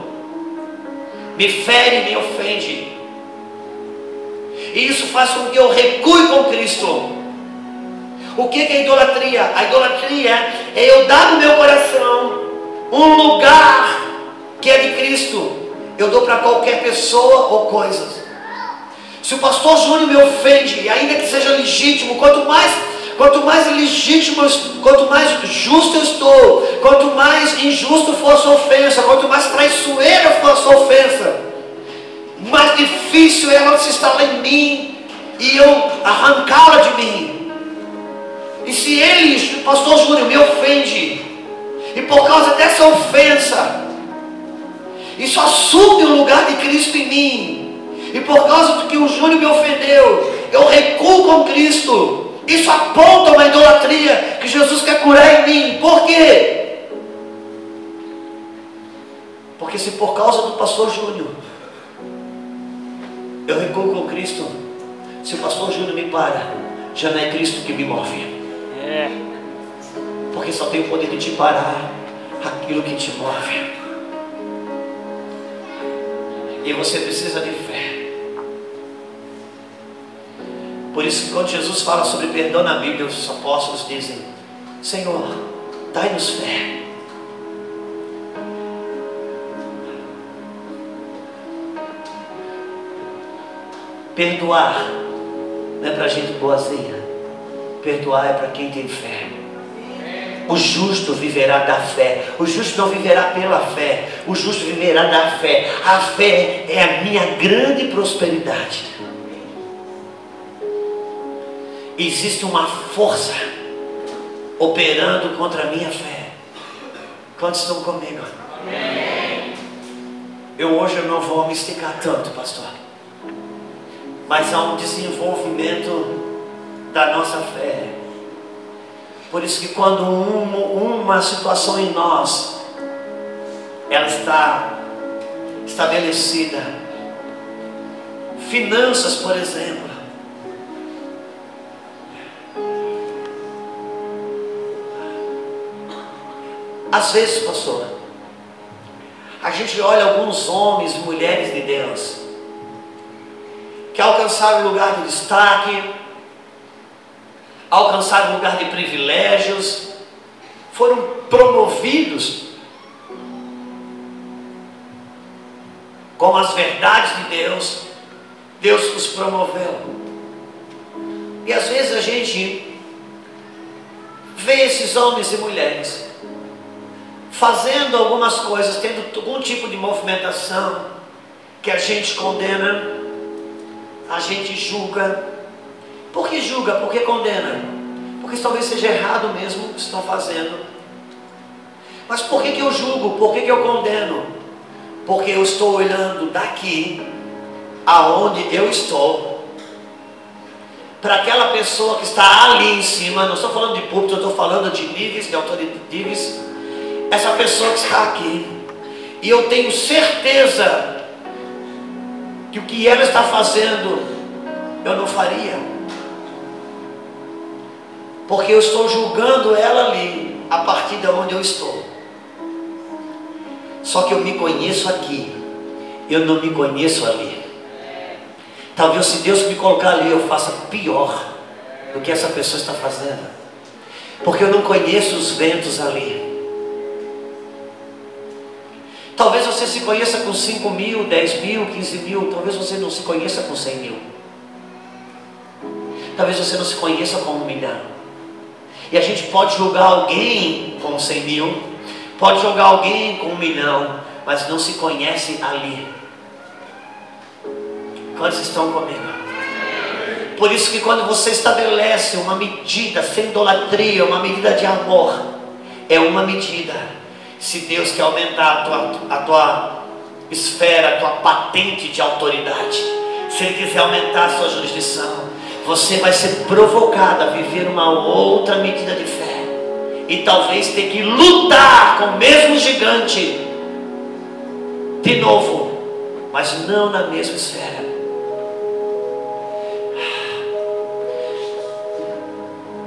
me fere, me ofende, e isso faz com que eu recue com Cristo. O que é idolatria? A idolatria é eu dar no meu coração um lugar que é de Cristo. Eu dou para qualquer pessoa ou coisas. Se o pastor Júnior me ofende, ainda que seja legítimo, quanto mais Quanto mais legítimo, quanto mais justo eu estou, quanto mais injusto for a sua ofensa, quanto mais traiçoeira for a sua ofensa, mais difícil é ela se instalar em mim e eu arrancá-la de mim. E se ele, pastor Júnior, me ofende, e por causa dessa ofensa, isso assume o lugar de Cristo em mim, e por causa do que o Júnior me ofendeu, eu recuo com Cristo. Isso aponta uma idolatria que Jesus quer curar em mim. Por quê? Porque se por causa do pastor Júnior eu recuo com Cristo, se o pastor Júnior me para, já não é Cristo que me move. É. Porque só tem o poder de te parar aquilo que te move. E você precisa de fé. Por isso quando Jesus fala sobre perdão na Bíblia, os apóstolos dizem, Senhor, dai-nos fé. Perdoar não é para gente boazinha. Perdoar é para quem tem fé. O justo viverá da fé. O justo não viverá pela fé. O justo viverá da fé. A fé é a minha grande prosperidade existe uma força operando contra a minha fé. Quantos estão comigo? Amém. Eu hoje eu não vou me esticar tanto, pastor. Mas há um desenvolvimento da nossa fé. Por isso que quando um, uma situação em nós ela está estabelecida, finanças, por exemplo, Às vezes, pastor, a gente olha alguns homens e mulheres de Deus que alcançaram lugar de destaque, alcançaram lugar de privilégios, foram promovidos com as verdades de Deus, Deus os promoveu. E às vezes a gente vê esses homens e mulheres fazendo algumas coisas, tendo algum tipo de movimentação que a gente condena, a gente julga. Por que julga? Porque condena. Porque talvez seja errado mesmo o que estão fazendo. Mas por que, que eu julgo? Por que, que eu condeno? Porque eu estou olhando daqui, aonde eu estou, para aquela pessoa que está ali em cima. Não estou falando de público, eu estou falando de níveis, de autoridades essa pessoa que está aqui. E eu tenho certeza que o que ela está fazendo, eu não faria. Porque eu estou julgando ela ali, a partir de onde eu estou. Só que eu me conheço aqui, eu não me conheço ali. Talvez se Deus me colocar ali, eu faça pior. do que essa pessoa está fazendo. Porque eu não conheço os ventos ali. Você se conheça com 5 mil, 10 mil, 15 mil. Talvez você não se conheça com 100 mil. Talvez você não se conheça com um milhão. E a gente pode julgar alguém com 100 mil, pode julgar alguém com um milhão, mas não se conhece ali. Quantos estão comigo? Por isso que quando você estabelece uma medida sem idolatria, uma medida de amor, é uma medida. Se Deus quer aumentar a tua, a tua esfera, a tua patente de autoridade, se Ele quiser aumentar a sua jurisdição, você vai ser provocado a viver uma outra medida de fé. E talvez ter que lutar com o mesmo gigante de novo, mas não na mesma esfera.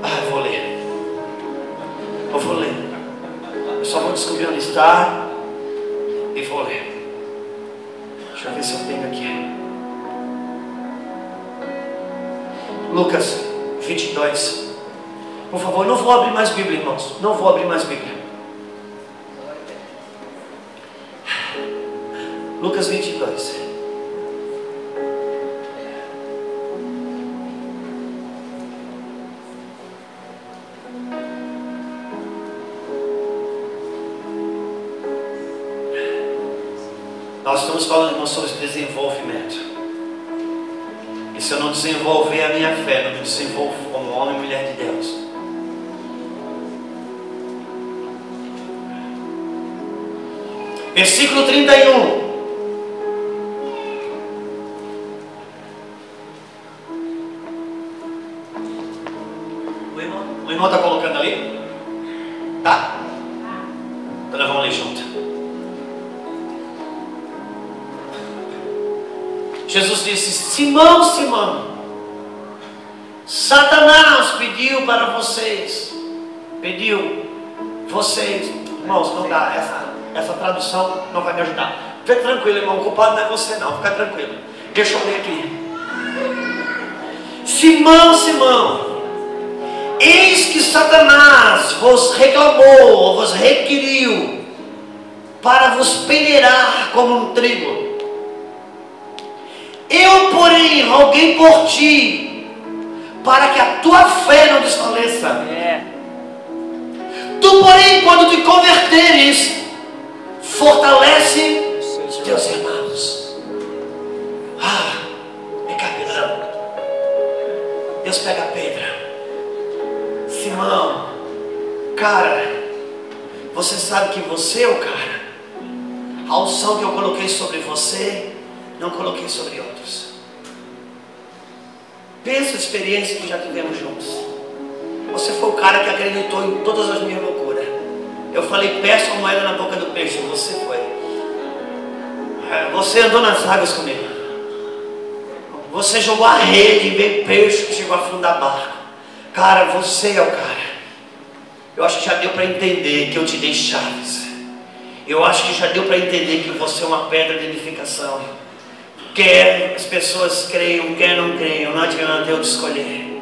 Ah, eu vou ler. Eu vou ler. Só vou descobrir onde está e vou ler. Deixa eu ver se eu tenho aqui. Lucas 22. Por favor, não vou abrir mais Bíblia, irmãos. Não vou abrir mais Bíblia. Lucas 22. Estamos falando, irmãos, sobre desenvolvimento. E se eu não desenvolver a minha fé, não me desenvolvo como homem e mulher de Deus. Versículo 31. Simão, Simão, Satanás pediu para vocês, pediu vocês, irmãos, não dá, essa, essa tradução não vai me ajudar. Fica tranquilo, irmão, o culpado não é você, não, fica tranquilo. Deixa eu ler aqui. Simão, Simão, eis que Satanás vos reclamou, vos requeriu, para vos peneirar como um trigo. Eu, porém, roguei por ti, para que a tua fé não desfaleça. É. Tu, porém, quando te converteres, fortalece os teus irmãos. Ah, a pedra. Deus pega a pedra. Simão, cara, você sabe que você é o cara. A unção que eu coloquei sobre você, não coloquei sobre outros. Pensa a experiência que já tivemos juntos. Você foi o cara que acreditou em todas as minhas loucuras. Eu falei, peça uma moeda na boca do peixe. Você foi. É, Você andou nas águas comigo. Você jogou a rede e veio peixe que chegou a afundar a barca. Cara, você é o cara. Eu acho que já deu para entender que eu te dei chaves. Eu acho que já deu para entender que você é uma pedra de edificação. Quer as pessoas creiam, quer não creiam, não adianta eu te escolher.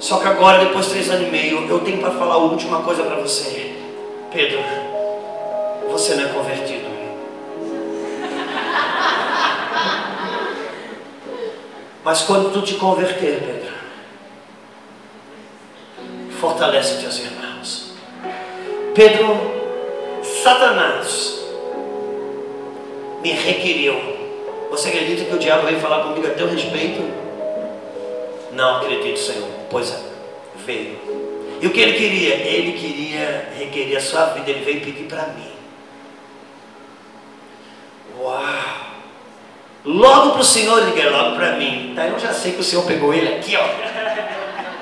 Só que agora, depois de três anos e meio, eu tenho para falar a última coisa para você. Pedro, você não é convertido. Mas quando tu te converter, Pedro, fortalece teus irmãos. Pedro, Satanás me requeriu. Você acredita que o diabo veio falar comigo a teu respeito? Não acredito, Senhor. Pois é, veio. E o que ele queria? Ele queria requerer a sua vida. Ele veio pedir para mim. Uau! Logo para o Senhor, ele quer logo para mim. Daí eu já sei que o Senhor pegou ele aqui, ó.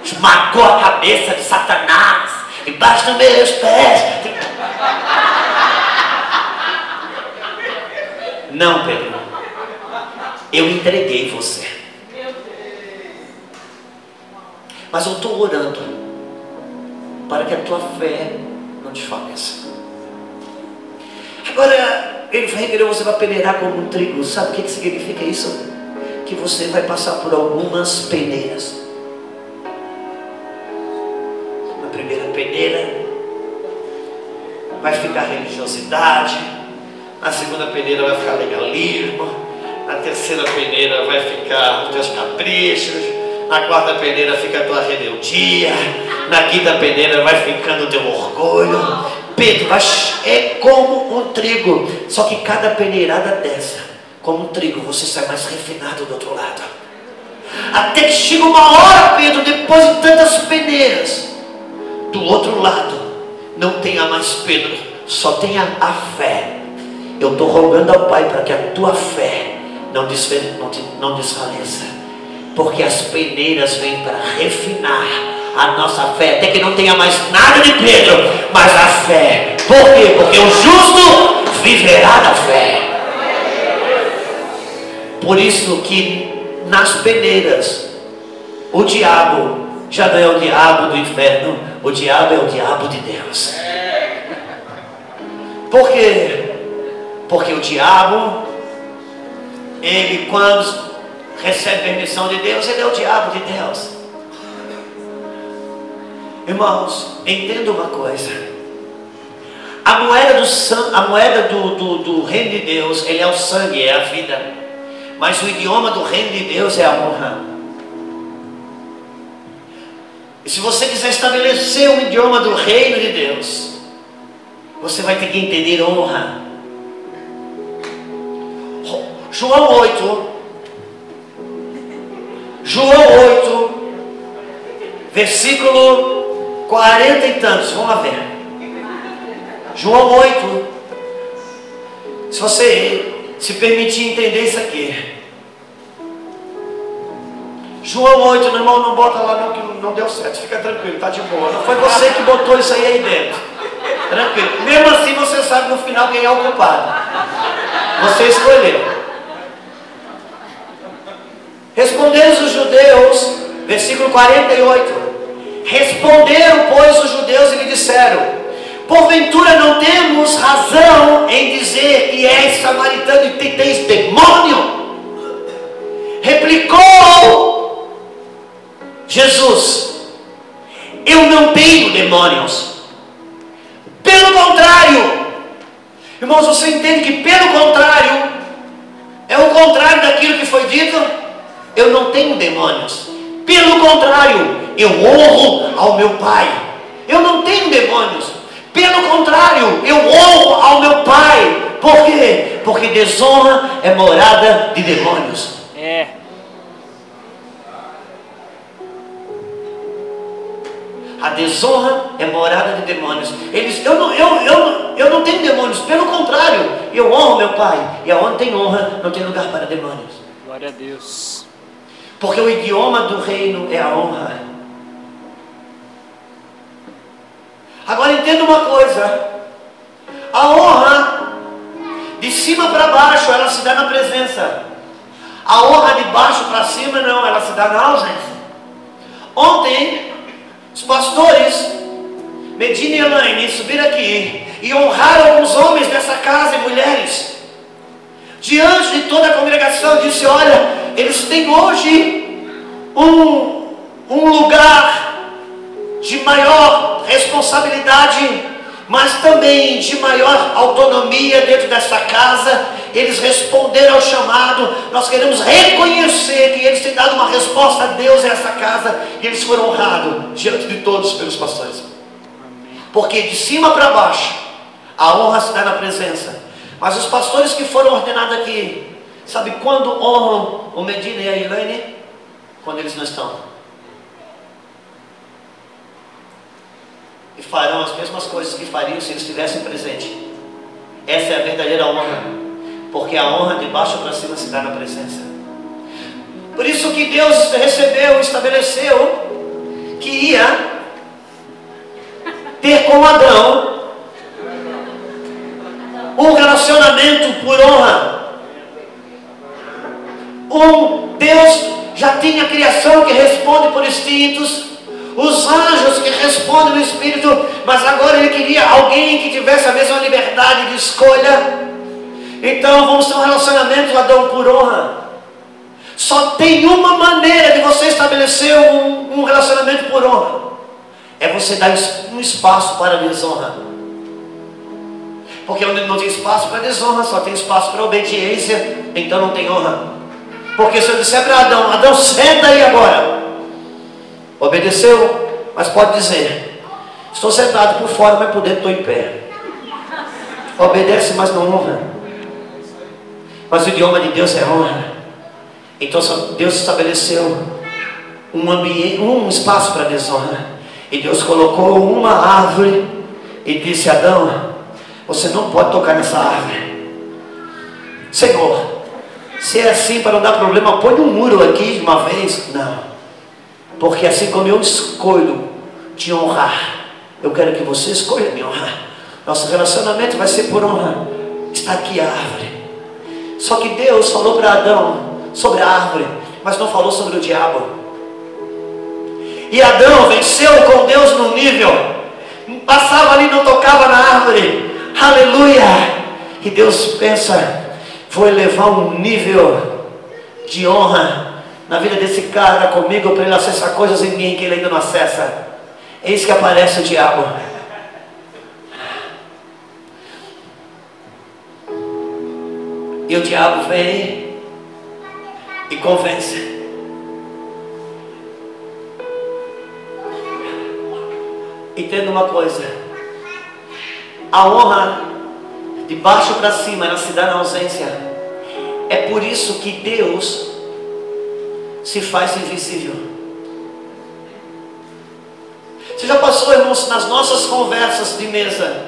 Esmagou a cabeça de Satanás. Embaixo dos meus pés. Não, Pedro. Eu entreguei você. Mas eu estou orando para que a tua fé não desfaleça. Agora, ele vai requerer você para peneirar como um trigo. Sabe o que, que significa isso? Que você vai passar por algumas peneiras. primeira peneira vai ficar religiosidade, na segunda peneira vai ficar legalismo, na terceira peneira vai ficar os teus caprichos, na quarta peneira fica a tua rebeldia, na quinta peneira vai ficando o teu orgulho. Pedro, é como um trigo, só que cada peneirada dessa, como um trigo, você sai mais refinado do outro lado. Até que chega uma hora, Pedro, depois de tantas peneiras, do outro lado, não tenha mais Pedro, só tenha a fé. Eu estou rogando ao Pai para que a tua fé não, não, não desfaleça, porque as peneiras vêm para refinar a nossa fé, até que não tenha mais nada de Pedro, mas a fé. Por quê? Porque o justo viverá da fé. Por isso que nas peneiras o diabo já não é o diabo do inferno, o diabo é o diabo de Deus. Por quê? Porque o diabo, ele quando recebe permissão de Deus, ele é o diabo de Deus. Irmãos, entenda uma coisa. A moeda, do, a moeda do, do, do reino de Deus, ele é o sangue, é a vida. Mas o idioma do reino de Deus é a honra. E se você quiser estabelecer um idioma do reino de Deus, você vai ter que entender honra. João 8, João 8, versículo 40 e tantos, vamos lá ver. João 8, se você se permitir entender isso aqui, João 8, meu irmão, não bota lá não, que não deu certo, fica tranquilo, tá de boa. Não foi você que botou isso aí aí dentro. Tranquilo. Mesmo assim você sabe no final quem é o culpado. Você escolheu. Responderam os judeus, versículo 48. Responderam, pois, os judeus e lhe disseram: Porventura não temos razão em dizer que és samaritano e tens demônio? Replicou Jesus, eu não tenho demônios. Pelo contrário, irmãos, você entende que pelo contrário, é o contrário daquilo que foi dito? Eu não tenho demônios. Pelo contrário, eu honro ao meu Pai. Eu não tenho demônios. Pelo contrário, eu honro ao meu Pai. Por quê? Porque desonra é morada de demônios. É. A desonra é morada de demônios. Eles, eu não, eu, eu, eu não tenho demônios, pelo contrário, eu honro meu Pai. E aonde tem honra, não tem lugar para demônios. Glória a Deus. Porque o idioma do reino é a honra. Agora entenda uma coisa: a honra, de cima para baixo, ela se dá na presença. A honra de baixo para cima, não, ela se dá na ausência. Ontem, os pastores, Medina e Elaine, subiram aqui e honraram alguns homens dessa casa e mulheres. Diante de toda a congregação, disse: Olha, eles têm hoje um, um lugar de maior responsabilidade, mas também de maior autonomia dentro dessa casa eles responderam ao chamado. Nós queremos reconhecer que eles têm dado uma resposta a Deus a essa casa e eles foram honrados diante de todos pelos pastores. Porque de cima para baixo, a honra está na presença. Mas os pastores que foram ordenados aqui, sabe quando honram o Medina e a Elaine? Quando eles não estão. E farão as mesmas coisas que fariam se eles estivessem presentes. Essa é a verdadeira honra. Porque a honra de baixo para cima se dá na presença. Por isso que Deus recebeu, estabeleceu que ia ter com Adão um relacionamento por honra. Um Deus já tinha a criação que responde por instintos, os anjos que respondem no espírito, mas agora ele queria alguém que tivesse a mesma liberdade de escolha então vamos ter um relacionamento, Adão, por honra. Só tem uma maneira de você estabelecer um, um relacionamento por honra. É você dar um espaço para a desonra. Porque onde não tem espaço para desonra, só tem espaço para obediência, então não tem honra. Porque se eu disser para Adão, Adão, senta aí agora. Obedeceu, mas pode dizer, estou sentado por fora, mas por dentro estou em pé. Obedece, mas não honra. Mas o idioma de Deus é honra. Então Deus estabeleceu um ambiente, um espaço para desonra. E Deus colocou uma árvore e disse: Adão, você não pode tocar nessa árvore. Senhor, se é assim para não dar problema, põe um muro aqui de uma vez. Não. Porque assim como eu escolho te honrar, eu quero que você escolha me honrar. Nosso relacionamento vai ser por honra. Está aqui a árvore. Só que Deus falou para Adão sobre a árvore, mas não falou sobre o diabo. E Adão venceu com Deus no nível. Passava ali, não tocava na árvore. Aleluia! E Deus pensa, vou elevar um nível de honra na vida desse cara comigo para ele acessar coisas em mim que ele ainda não acessa. Eis que aparece o diabo. E o diabo vem e convence. Entenda uma coisa: a honra de baixo para cima ela se dá na ausência. É por isso que Deus se faz invisível. Você já passou, irmãos, nas nossas conversas de mesa,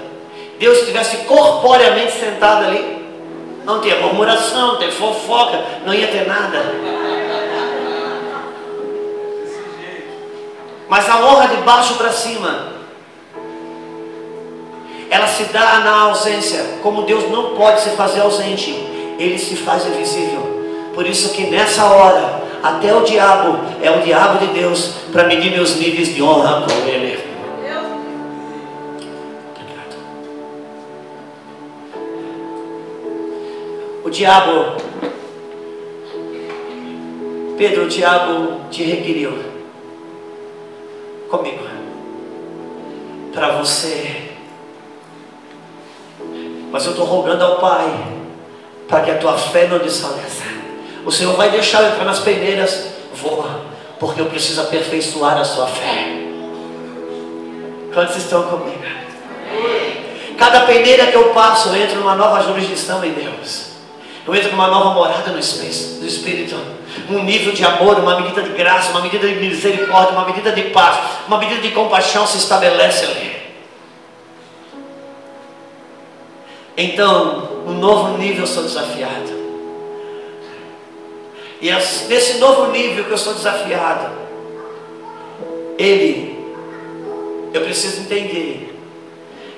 Deus estivesse corporeamente sentado ali? Não tinha murmuração, não tinha fofoca, não ia ter nada. Mas a honra de baixo para cima ela se dá na ausência. Como Deus não pode se fazer ausente, ele se faz invisível. Por isso que nessa hora, até o diabo é o diabo de Deus para medir meus níveis de honra com ele. O diabo, Pedro, o diabo te requeriu comigo para você mas eu estou rogando ao Pai para que a tua fé não desfaleça. O Senhor vai deixar eu entrar nas peneiras, voa, porque eu preciso aperfeiçoar a sua fé. Quantos estão comigo? Cada peneira que eu passo, eu entro numa nova jurisdição em Deus. Eu entro numa nova morada no Espírito, no Espírito. Um nível de amor, uma medida de graça, uma medida de misericórdia, uma medida de paz, uma medida de compaixão se estabelece ali. Então, no novo nível eu sou desafiado. E nesse novo nível que eu sou desafiado, ele, eu preciso entender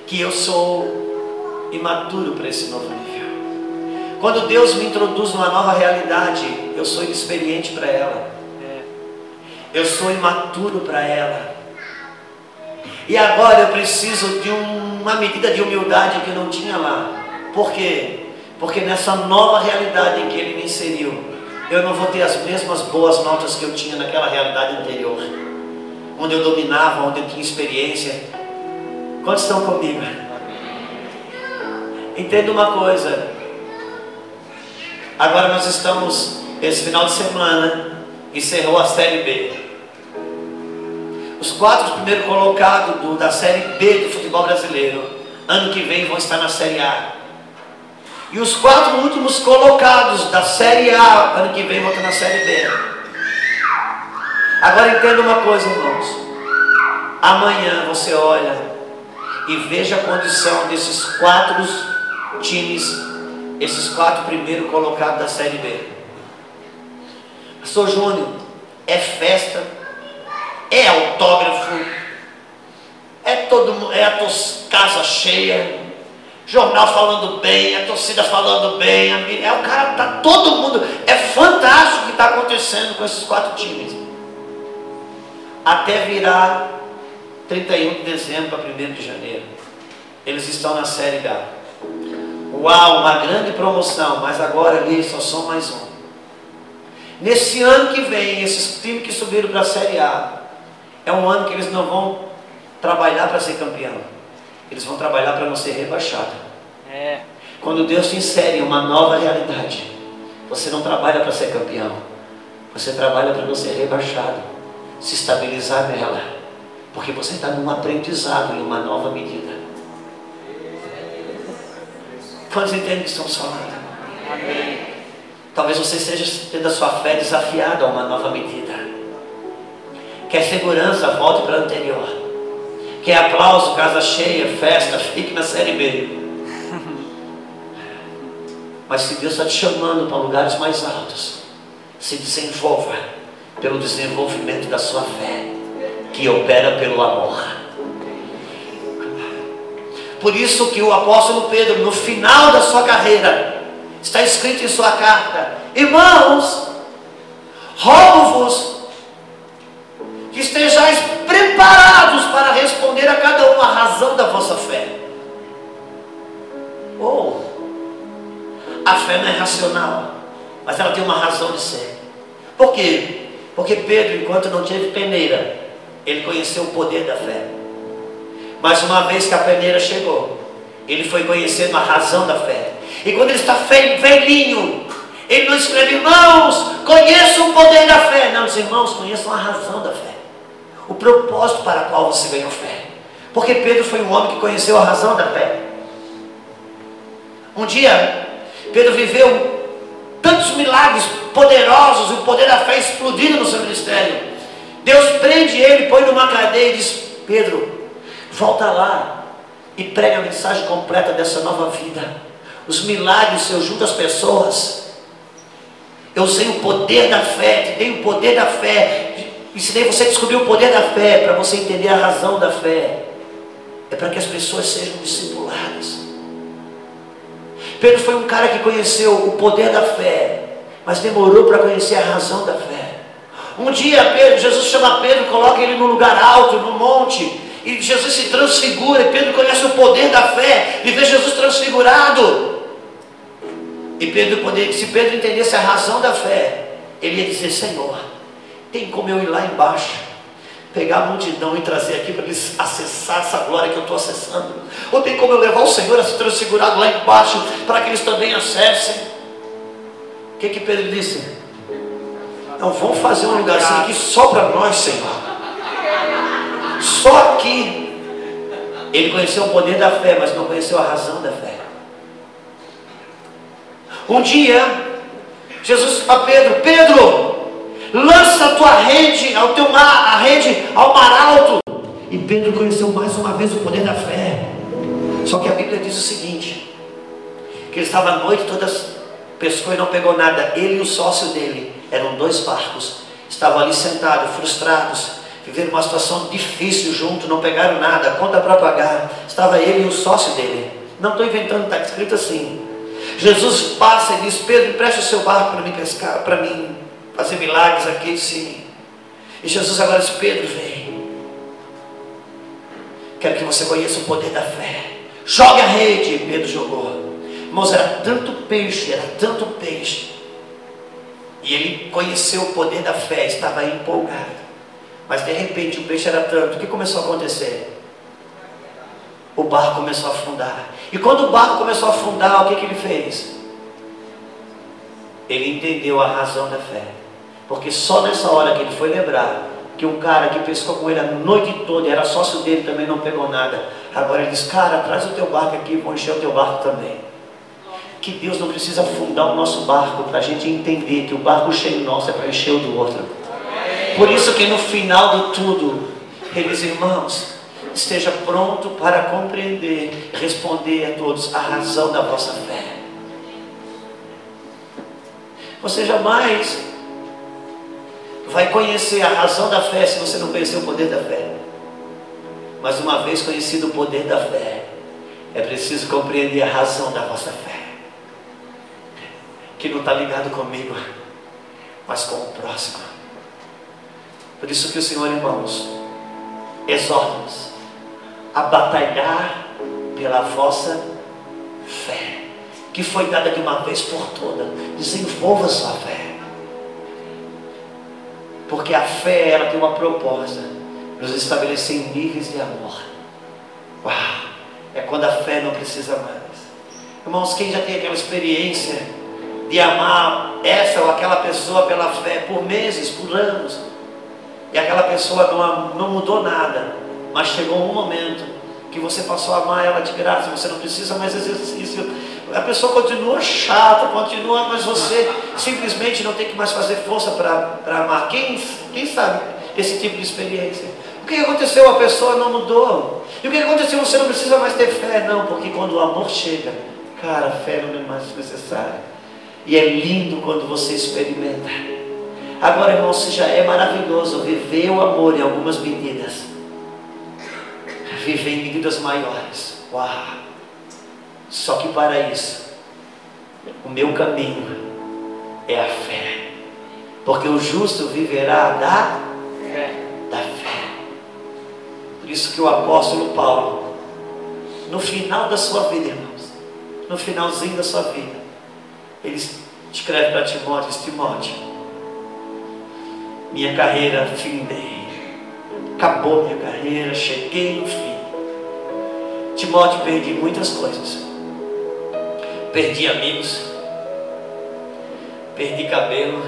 que eu sou imaturo para esse novo nível. Quando Deus me introduz numa nova realidade, eu sou inexperiente para ela. Eu sou imaturo para ela. E agora eu preciso de uma medida de humildade que não tinha lá. Por quê? Porque nessa nova realidade em que ele me inseriu, eu não vou ter as mesmas boas notas que eu tinha naquela realidade anterior, onde eu dominava, onde eu tinha experiência. Quantos estão comigo? Entenda uma coisa. Agora nós estamos, esse final de semana, encerrou a série B. Os quatro primeiros colocados do, da Série B do futebol brasileiro, ano que vem vão estar na Série A. E os quatro últimos colocados da Série A, ano que vem vão estar na Série B. Agora entenda uma coisa, irmãos. Amanhã você olha e veja a condição desses quatro times, esses quatro primeiros colocados da Série B. Pastor Júnior, é festa é autógrafo, é todo é a casa cheia, jornal falando bem, a torcida falando bem, é o cara tá todo mundo, é fantástico o que está acontecendo com esses quatro times. Até virar 31 de dezembro para 1 de janeiro. Eles estão na série A. Uau, uma grande promoção, mas agora ali só são mais um. Nesse ano que vem, esses times que subiram para a Série A, é um ano que eles não vão trabalhar para ser campeão. Eles vão trabalhar para não ser rebaixado. É. Quando Deus te insere em uma nova realidade, você não trabalha para ser campeão. Você trabalha para não ser rebaixado, se estabilizar nela, porque você está num aprendizado em uma nova medida. Quantos entendem que estamos falando? Amém. Talvez você esteja tendo a sua fé desafiada a uma nova medida. Quer segurança, volte para a anterior. Quer aplauso, casa cheia, festa, fique na série B. Mas se Deus está te chamando para lugares mais altos, se desenvolva pelo desenvolvimento da sua fé, que opera pelo amor. Por isso que o apóstolo Pedro, no final da sua carreira, está escrito em sua carta: Irmãos, rogo-vos estejais preparados para responder a cada um a razão da vossa fé. Ou, oh, a fé não é racional, mas ela tem uma razão de ser. Por quê? Porque Pedro, enquanto não teve peneira, ele conheceu o poder da fé. Mas uma vez que a peneira chegou, ele foi conhecendo a razão da fé. E quando ele está velhinho, ele não escreve, irmãos, conheçam o poder da fé. Não, os irmãos conheçam a razão da fé. O propósito para o qual você ganhou fé. Porque Pedro foi um homem que conheceu a razão da fé. Um dia, Pedro viveu tantos milagres poderosos, o poder da fé explodindo no seu ministério. Deus prende ele, põe numa cadeia e diz: Pedro, volta lá e prega a mensagem completa dessa nova vida. Os milagres, eu junto as pessoas. Eu sei o poder da fé, te dei o poder da fé. Ensinei você a descobrir o poder da fé, para você entender a razão da fé. É para que as pessoas sejam discipuladas. Pedro foi um cara que conheceu o poder da fé, mas demorou para conhecer a razão da fé. Um dia Pedro, Jesus chama Pedro, coloca ele num lugar alto, no monte, e Jesus se transfigura, e Pedro conhece o poder da fé, e vê Jesus transfigurado. E Pedro se Pedro entendesse a razão da fé, ele ia dizer, Senhor, tem como eu ir lá embaixo pegar a multidão e trazer aqui para eles acessar essa glória que eu estou acessando. Ou tem como eu levar o Senhor a se transfigurar lá embaixo para que eles também acessem. O que que Pedro disse? Não, vamos fazer um lugarzinho aqui só para nós, Senhor. Só aqui. Ele conheceu o poder da fé, mas não conheceu a razão da fé. Um dia, Jesus a Pedro, Pedro, lança a tua rede ao teu mar, a rede ao mar alto. E Pedro conheceu mais uma vez o poder da fé. Só que a Bíblia diz o seguinte: que ele estava a noite toda, pescou e não pegou nada. Ele e o sócio dele eram dois barcos, estavam ali sentados, frustrados, viveram uma situação difícil junto, não pegaram nada, conta para pagar. Estava ele e o sócio dele. Não estou inventando, está escrito assim. Jesus passa e diz: Pedro, empresta o seu barco para mim pescar, para mim fazer milagres aqui, sim. E Jesus agora diz: Pedro, vem. Quero que você conheça o poder da fé. Jogue a rede. Pedro jogou. Irmãos, era tanto peixe, era tanto peixe. E ele conheceu o poder da fé, estava empolgado. Mas de repente o peixe era tanto. O que começou a acontecer? O barco começou a afundar. E quando o barco começou a afundar, o que, que ele fez? Ele entendeu a razão da fé. Porque só nessa hora que ele foi lembrar que um cara que pescou com ele a noite toda, era sócio dele, também não pegou nada. Agora ele diz, cara, traz o teu barco aqui, vou encher o teu barco também. Que Deus não precisa afundar o nosso barco para a gente entender que o barco cheio nosso é para encher o do outro. Por isso que no final de tudo, eles irmãos, esteja pronto para compreender, responder a todos a razão da vossa fé. Você jamais vai conhecer a razão da fé se você não conhecer o poder da fé. Mas uma vez conhecido o poder da fé, é preciso compreender a razão da vossa fé. Que não está ligado comigo, mas com o próximo. Por isso que o Senhor, irmãos, exorta-nos a batalhar pela vossa fé, que foi dada de uma vez por toda. Desenvolva sua fé. Porque a fé, ela tem uma proposta nos estabelecer em níveis de amor. Uau! É quando a fé não precisa mais. Irmãos, quem já tem aquela experiência de amar essa ou aquela pessoa pela fé por meses, por anos, e aquela pessoa não, não mudou nada, mas chegou um momento que você passou a amar ela de graça, você não precisa mais exercício. A pessoa continua chata, continua, mas você simplesmente não tem que mais fazer força para amar. Quem, quem sabe esse tipo de experiência? O que aconteceu? A pessoa não mudou. E o que aconteceu? Você não precisa mais ter fé, não, porque quando o amor chega, cara, fé não é mais necessária. E é lindo quando você experimenta. Agora, irmão, já é maravilhoso viver o amor em algumas medidas, viver em medidas maiores. Uau! Só que para isso, o meu caminho é a fé. Porque o justo viverá da fé. Da fé. Por isso que o apóstolo Paulo, no final da sua vida, irmãos, no finalzinho da sua vida, ele escreve para Timóteo, Timóteo, minha carreira findei, acabou minha carreira, cheguei no fim. Timóteo, perdi muitas coisas. Perdi amigos, perdi cabelo,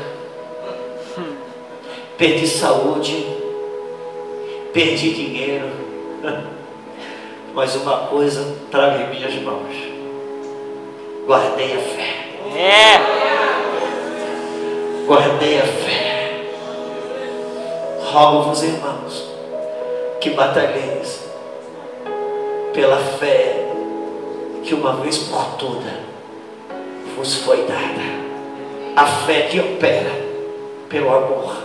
perdi saúde, perdi dinheiro, mas uma coisa traga em minhas mãos: guardei a fé. É. Guardei a fé. Rogo-vos, irmãos, que batalheis pela fé que uma vez por toda vos foi dada. A fé que opera pelo amor.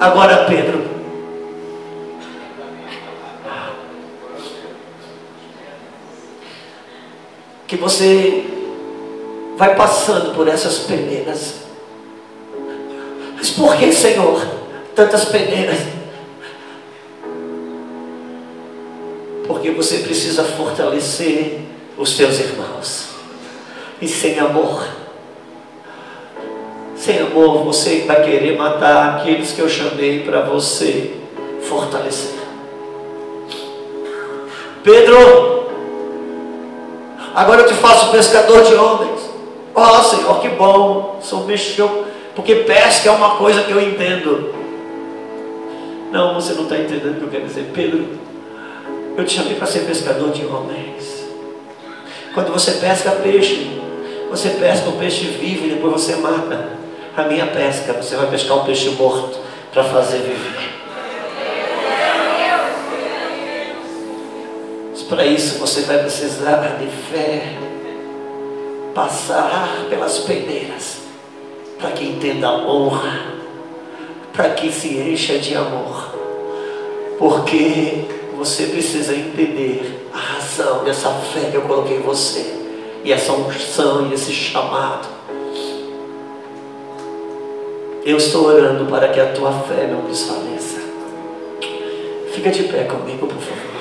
Agora, Pedro. Que você vai passando por essas peneiras. Mas por que, Senhor, tantas peneiras? Porque você precisa fortalecer os seus irmãos. E sem amor, sem amor, você vai querer matar aqueles que eu chamei para você fortalecer. Pedro, agora eu te faço pescador de homens. Ó oh, Senhor, que bom, sou mexeu, porque pesca é uma coisa que eu entendo. Não, você não está entendendo o que eu quero dizer. Pedro, eu te chamei para ser pescador de homens. Quando você pesca peixe, você pesca um peixe vivo e depois você mata. A minha pesca, você vai pescar um peixe morto para fazer viver. Para isso você vai precisar de fé, passar pelas peneiras, para que entenda a honra, para que se encha de amor, porque você precisa entender a razão dessa fé que eu coloquei em você e essa unção e esse chamado. Eu estou orando para que a tua fé não desfaleça. Fica de pé comigo, por favor.